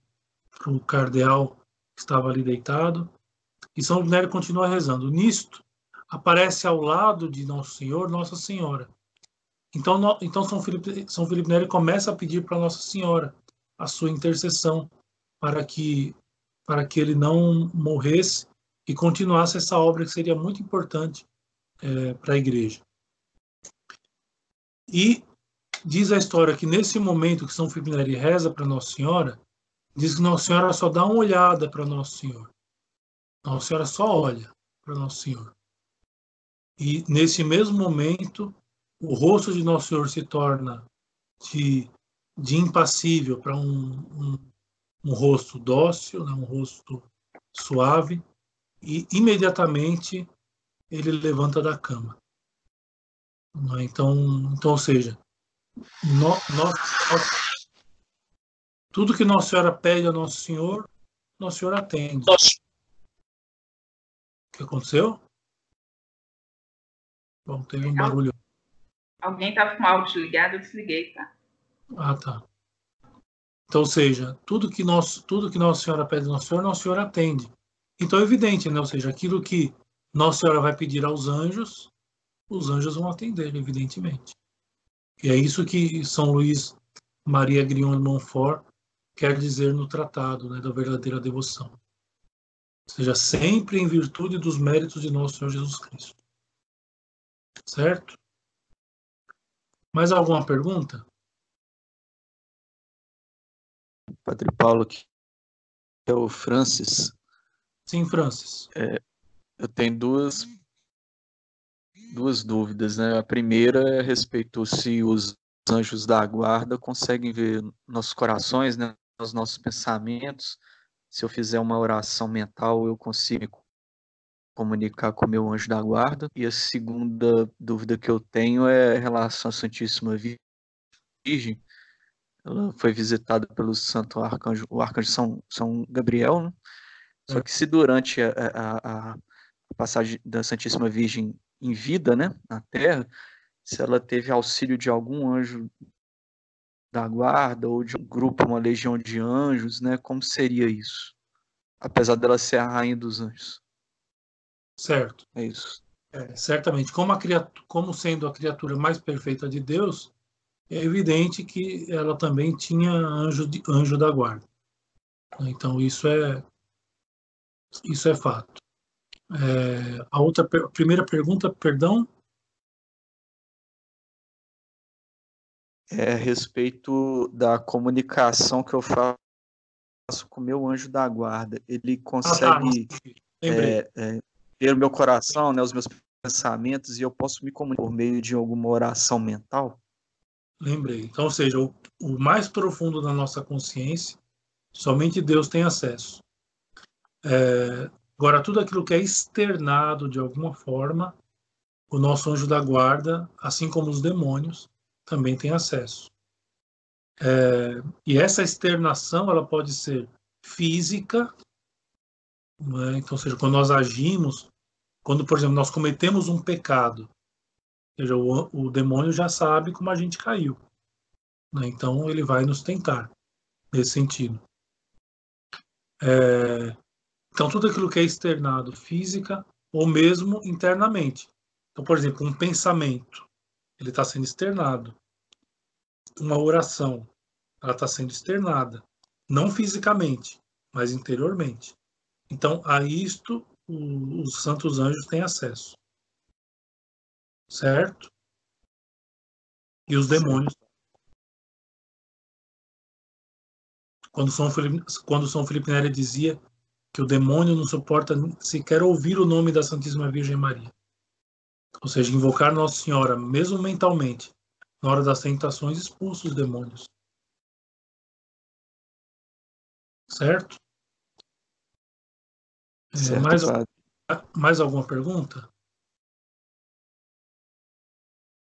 para o cardeal que estava ali deitado. E São Nélio continua rezando. Nisto, aparece ao lado de Nosso Senhor, Nossa Senhora. Então, no, então São, Felipe, São Felipe Neri começa a pedir para Nossa Senhora a sua intercessão para que para que ele não morresse e continuasse essa obra que seria muito importante é, para a igreja. E diz a história que nesse momento que São Neri reza para Nossa Senhora, diz que Nossa Senhora só dá uma olhada para Nosso Senhor. Nossa Senhora só olha para Nosso Senhor. E nesse mesmo momento, o rosto de Nosso Senhor se torna de, de impassível para um, um, um, rosto dócil, né, um rosto suave, e imediatamente ele levanta da cama. Então, então ou seja, no, tudo que Nossa Senhora pede ao Nosso Senhor, Nosso Senhor atende. O que aconteceu? Bom, teve um barulho. Alguém estava com o áudio ligado, eu desliguei, tá? Ah, tá. Então, ou seja, tudo que, nós, tudo que Nossa Senhora pede ao Nosso Senhor, Nossa Senhora atende. Então é evidente, né? Ou seja, aquilo que Nossa Senhora vai pedir aos anjos, os anjos vão atender, evidentemente. E é isso que São Luís Maria Grignon de Montfort quer dizer no tratado né, da verdadeira devoção. Ou seja, sempre em virtude dos méritos de Nosso Senhor Jesus Cristo. Certo? Mais alguma pergunta? Padre Paulo, que é o Francis. Sim, Francis. É, eu tenho duas, duas dúvidas. Né? A primeira é a respeito se os anjos da guarda conseguem ver nossos corações, né? os nossos pensamentos. Se eu fizer uma oração mental, eu consigo comunicar com o meu anjo da guarda. E a segunda dúvida que eu tenho é em relação à Santíssima Virgem. Ela foi visitada pelo Santo Arcanjo, o Arcanjo São, São Gabriel, né? Só que se durante a, a, a, passagem da Santíssima Virgem em vida, né, na Terra, se ela teve auxílio de algum anjo da guarda ou de um grupo, uma legião de anjos, né, como seria isso? Apesar dela ser a rainha dos anjos. Certo. É isso. É, certamente, como, a criatura, como sendo a criatura mais perfeita de Deus, é evidente que ela também tinha anjo, de, anjo da guarda. Então, isso é, isso é fato. É, a outra a primeira pergunta, perdão. É a respeito da comunicação que eu faço com o meu anjo da guarda. Ele consegue ah, tá. é, é, ter o meu coração, né, os meus pensamentos, e eu posso me comunicar por meio de alguma oração mental? Lembrei. Então, ou seja, o, o mais profundo da nossa consciência, somente Deus tem acesso. É, agora, tudo aquilo que é externado de alguma forma, o nosso anjo da guarda, assim como os demônios, também tem acesso. É, e essa externação ela pode ser física, né? então, ou seja, quando nós agimos, quando, por exemplo, nós cometemos um pecado, seja, o, o demônio já sabe como a gente caiu. Né? Então ele vai nos tentar nesse sentido. É, então tudo aquilo que é externado física ou mesmo internamente. Então, por exemplo, um pensamento, ele está sendo externado. Uma oração, ela está sendo externada, não fisicamente, mas interiormente. Então, a isto os santos anjos têm acesso certo? E os demônios. Quando São Felipe, quando São Felipe Neri dizia que o demônio não suporta sequer ouvir o nome da Santíssima Virgem Maria. Ou seja, invocar Nossa Senhora, mesmo mentalmente, na hora das tentações, expulsa os demônios. Certo? certo mais, mais alguma pergunta?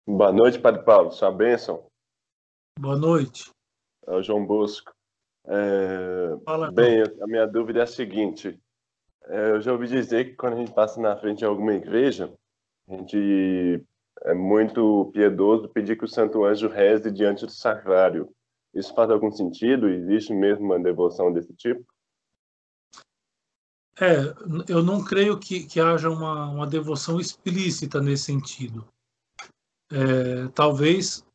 Boa noite, Padre Paulo. Sua bênção. Boa noite. É o João Bosco. É... Fala, Bem, a minha dúvida é a seguinte. É, eu já ouvi dizer que quando a gente passa na frente de alguma igreja, a gente é muito piedoso pedir que o Santo Anjo reze diante do sacrário. Isso faz algum sentido? Existe mesmo uma devoção desse tipo? É, eu não creio que, que haja uma, uma devoção explícita nesse sentido. É, talvez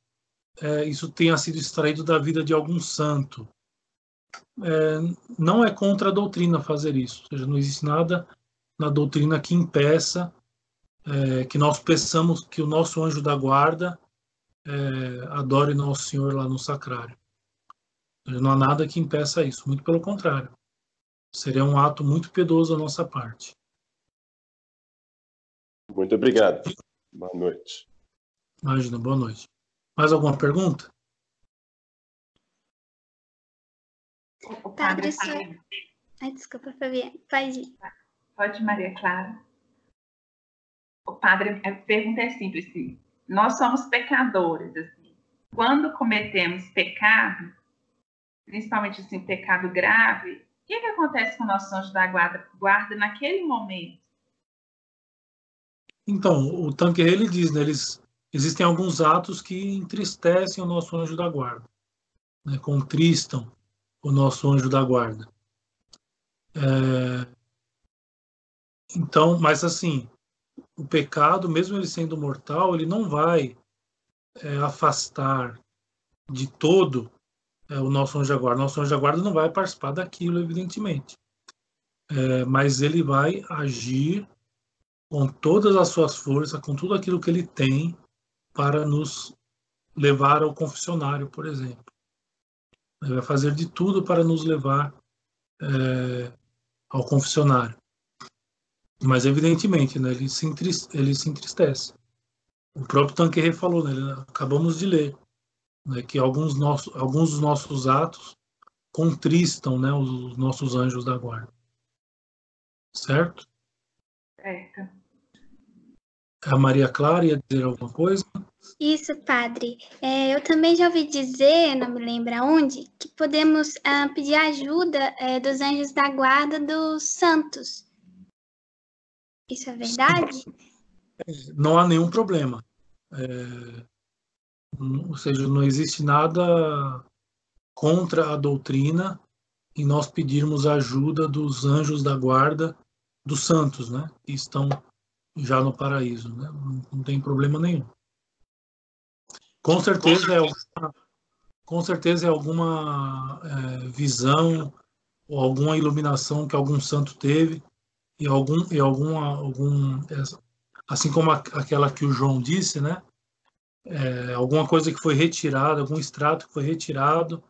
é, isso tenha sido extraído da vida de algum santo. É, não é contra a doutrina fazer isso, ou seja, não existe nada na doutrina que impeça é, que nós peçamos que o nosso anjo da guarda é, adore Nosso Senhor lá no sacrário. Não há nada que impeça isso, muito pelo contrário. Seria um ato muito piedoso da nossa parte. Muito obrigado. Boa noite. Imagina, boa noite. Mais alguma pergunta? O padre tá, Ai, desculpa, Fabiana. Pode ir. Pode, Maria Clara. O padre, a pergunta é simples. Assim. Nós somos pecadores. Assim. Quando cometemos pecado, principalmente assim, pecado grave, o que, que acontece com o nosso anjo da guarda, guarda naquele momento? Então, o tanque ele diz, né, eles existem alguns atos que entristecem o nosso anjo da guarda, né, contristam o nosso anjo da guarda. É, então, mas assim, o pecado, mesmo ele sendo mortal, ele não vai é, afastar de todo é, o nosso anjo da guarda. Nosso anjo da guarda não vai participar daquilo, evidentemente. É, mas ele vai agir com todas as suas forças, com tudo aquilo que ele tem, para nos levar ao confessionário, por exemplo. Ele vai fazer de tudo para nos levar é, ao confessionário. Mas, evidentemente, né, ele, se ele se entristece. O próprio Tanqueray falou, né, acabamos de ler, né, que alguns, nossos, alguns dos nossos atos contristam né, os nossos anjos da guarda. Certo? Certo. A Maria Clara ia dizer alguma coisa? Isso, padre. É, eu também já ouvi dizer, não me lembro aonde, que podemos ah, pedir ajuda é, dos anjos da guarda dos santos. Isso é verdade? Não há nenhum problema. É, ou seja, não existe nada contra a doutrina em nós pedirmos ajuda dos anjos da guarda dos santos, né? Que estão já no paraíso, né? Não, não tem problema nenhum. Com certeza é alguma, com certeza é alguma é, visão ou alguma iluminação que algum santo teve e algum e alguma algum assim como aquela que o João disse, né? É, alguma coisa que foi retirada, algum extrato que foi retirado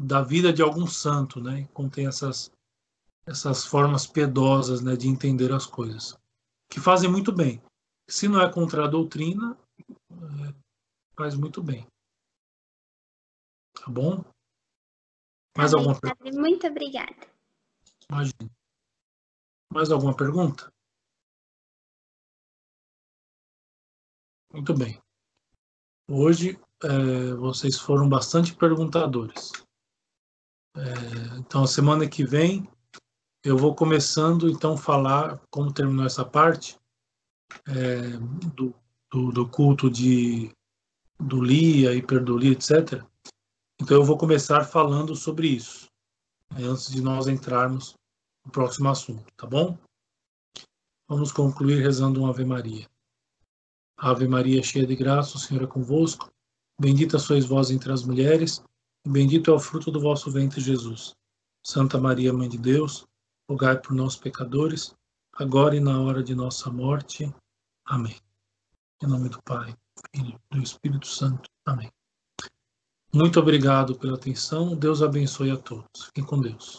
da vida de algum santo, né? Contém essas essas formas piedosas, né, de entender as coisas, que fazem muito bem. Se não é contra a doutrina, é, faz muito bem. Tá bom? Mais tá alguma pergunta? Muito obrigada. Imagina. Mais alguma pergunta? Muito bem. Hoje é, vocês foram bastante perguntadores. É, então, semana que vem eu vou começando então falar como terminou essa parte é, do, do, do, culto de do Lia, hiperdolia, etc. Então eu vou começar falando sobre isso né, antes de nós entrarmos no próximo assunto, tá bom? Vamos concluir rezando uma Ave Maria. Ave Maria, cheia de graça, o Senhor é convosco. Bendita sois vós entre as mulheres, e bendito é o fruto do vosso ventre, Jesus. Santa Maria, Mãe de Deus, rogai por nós pecadores, agora e na hora de nossa morte. Amém. Em nome do Pai, Filho do Espírito Santo. Amém. Muito obrigado pela atenção. Deus abençoe a todos. Fiquem com Deus.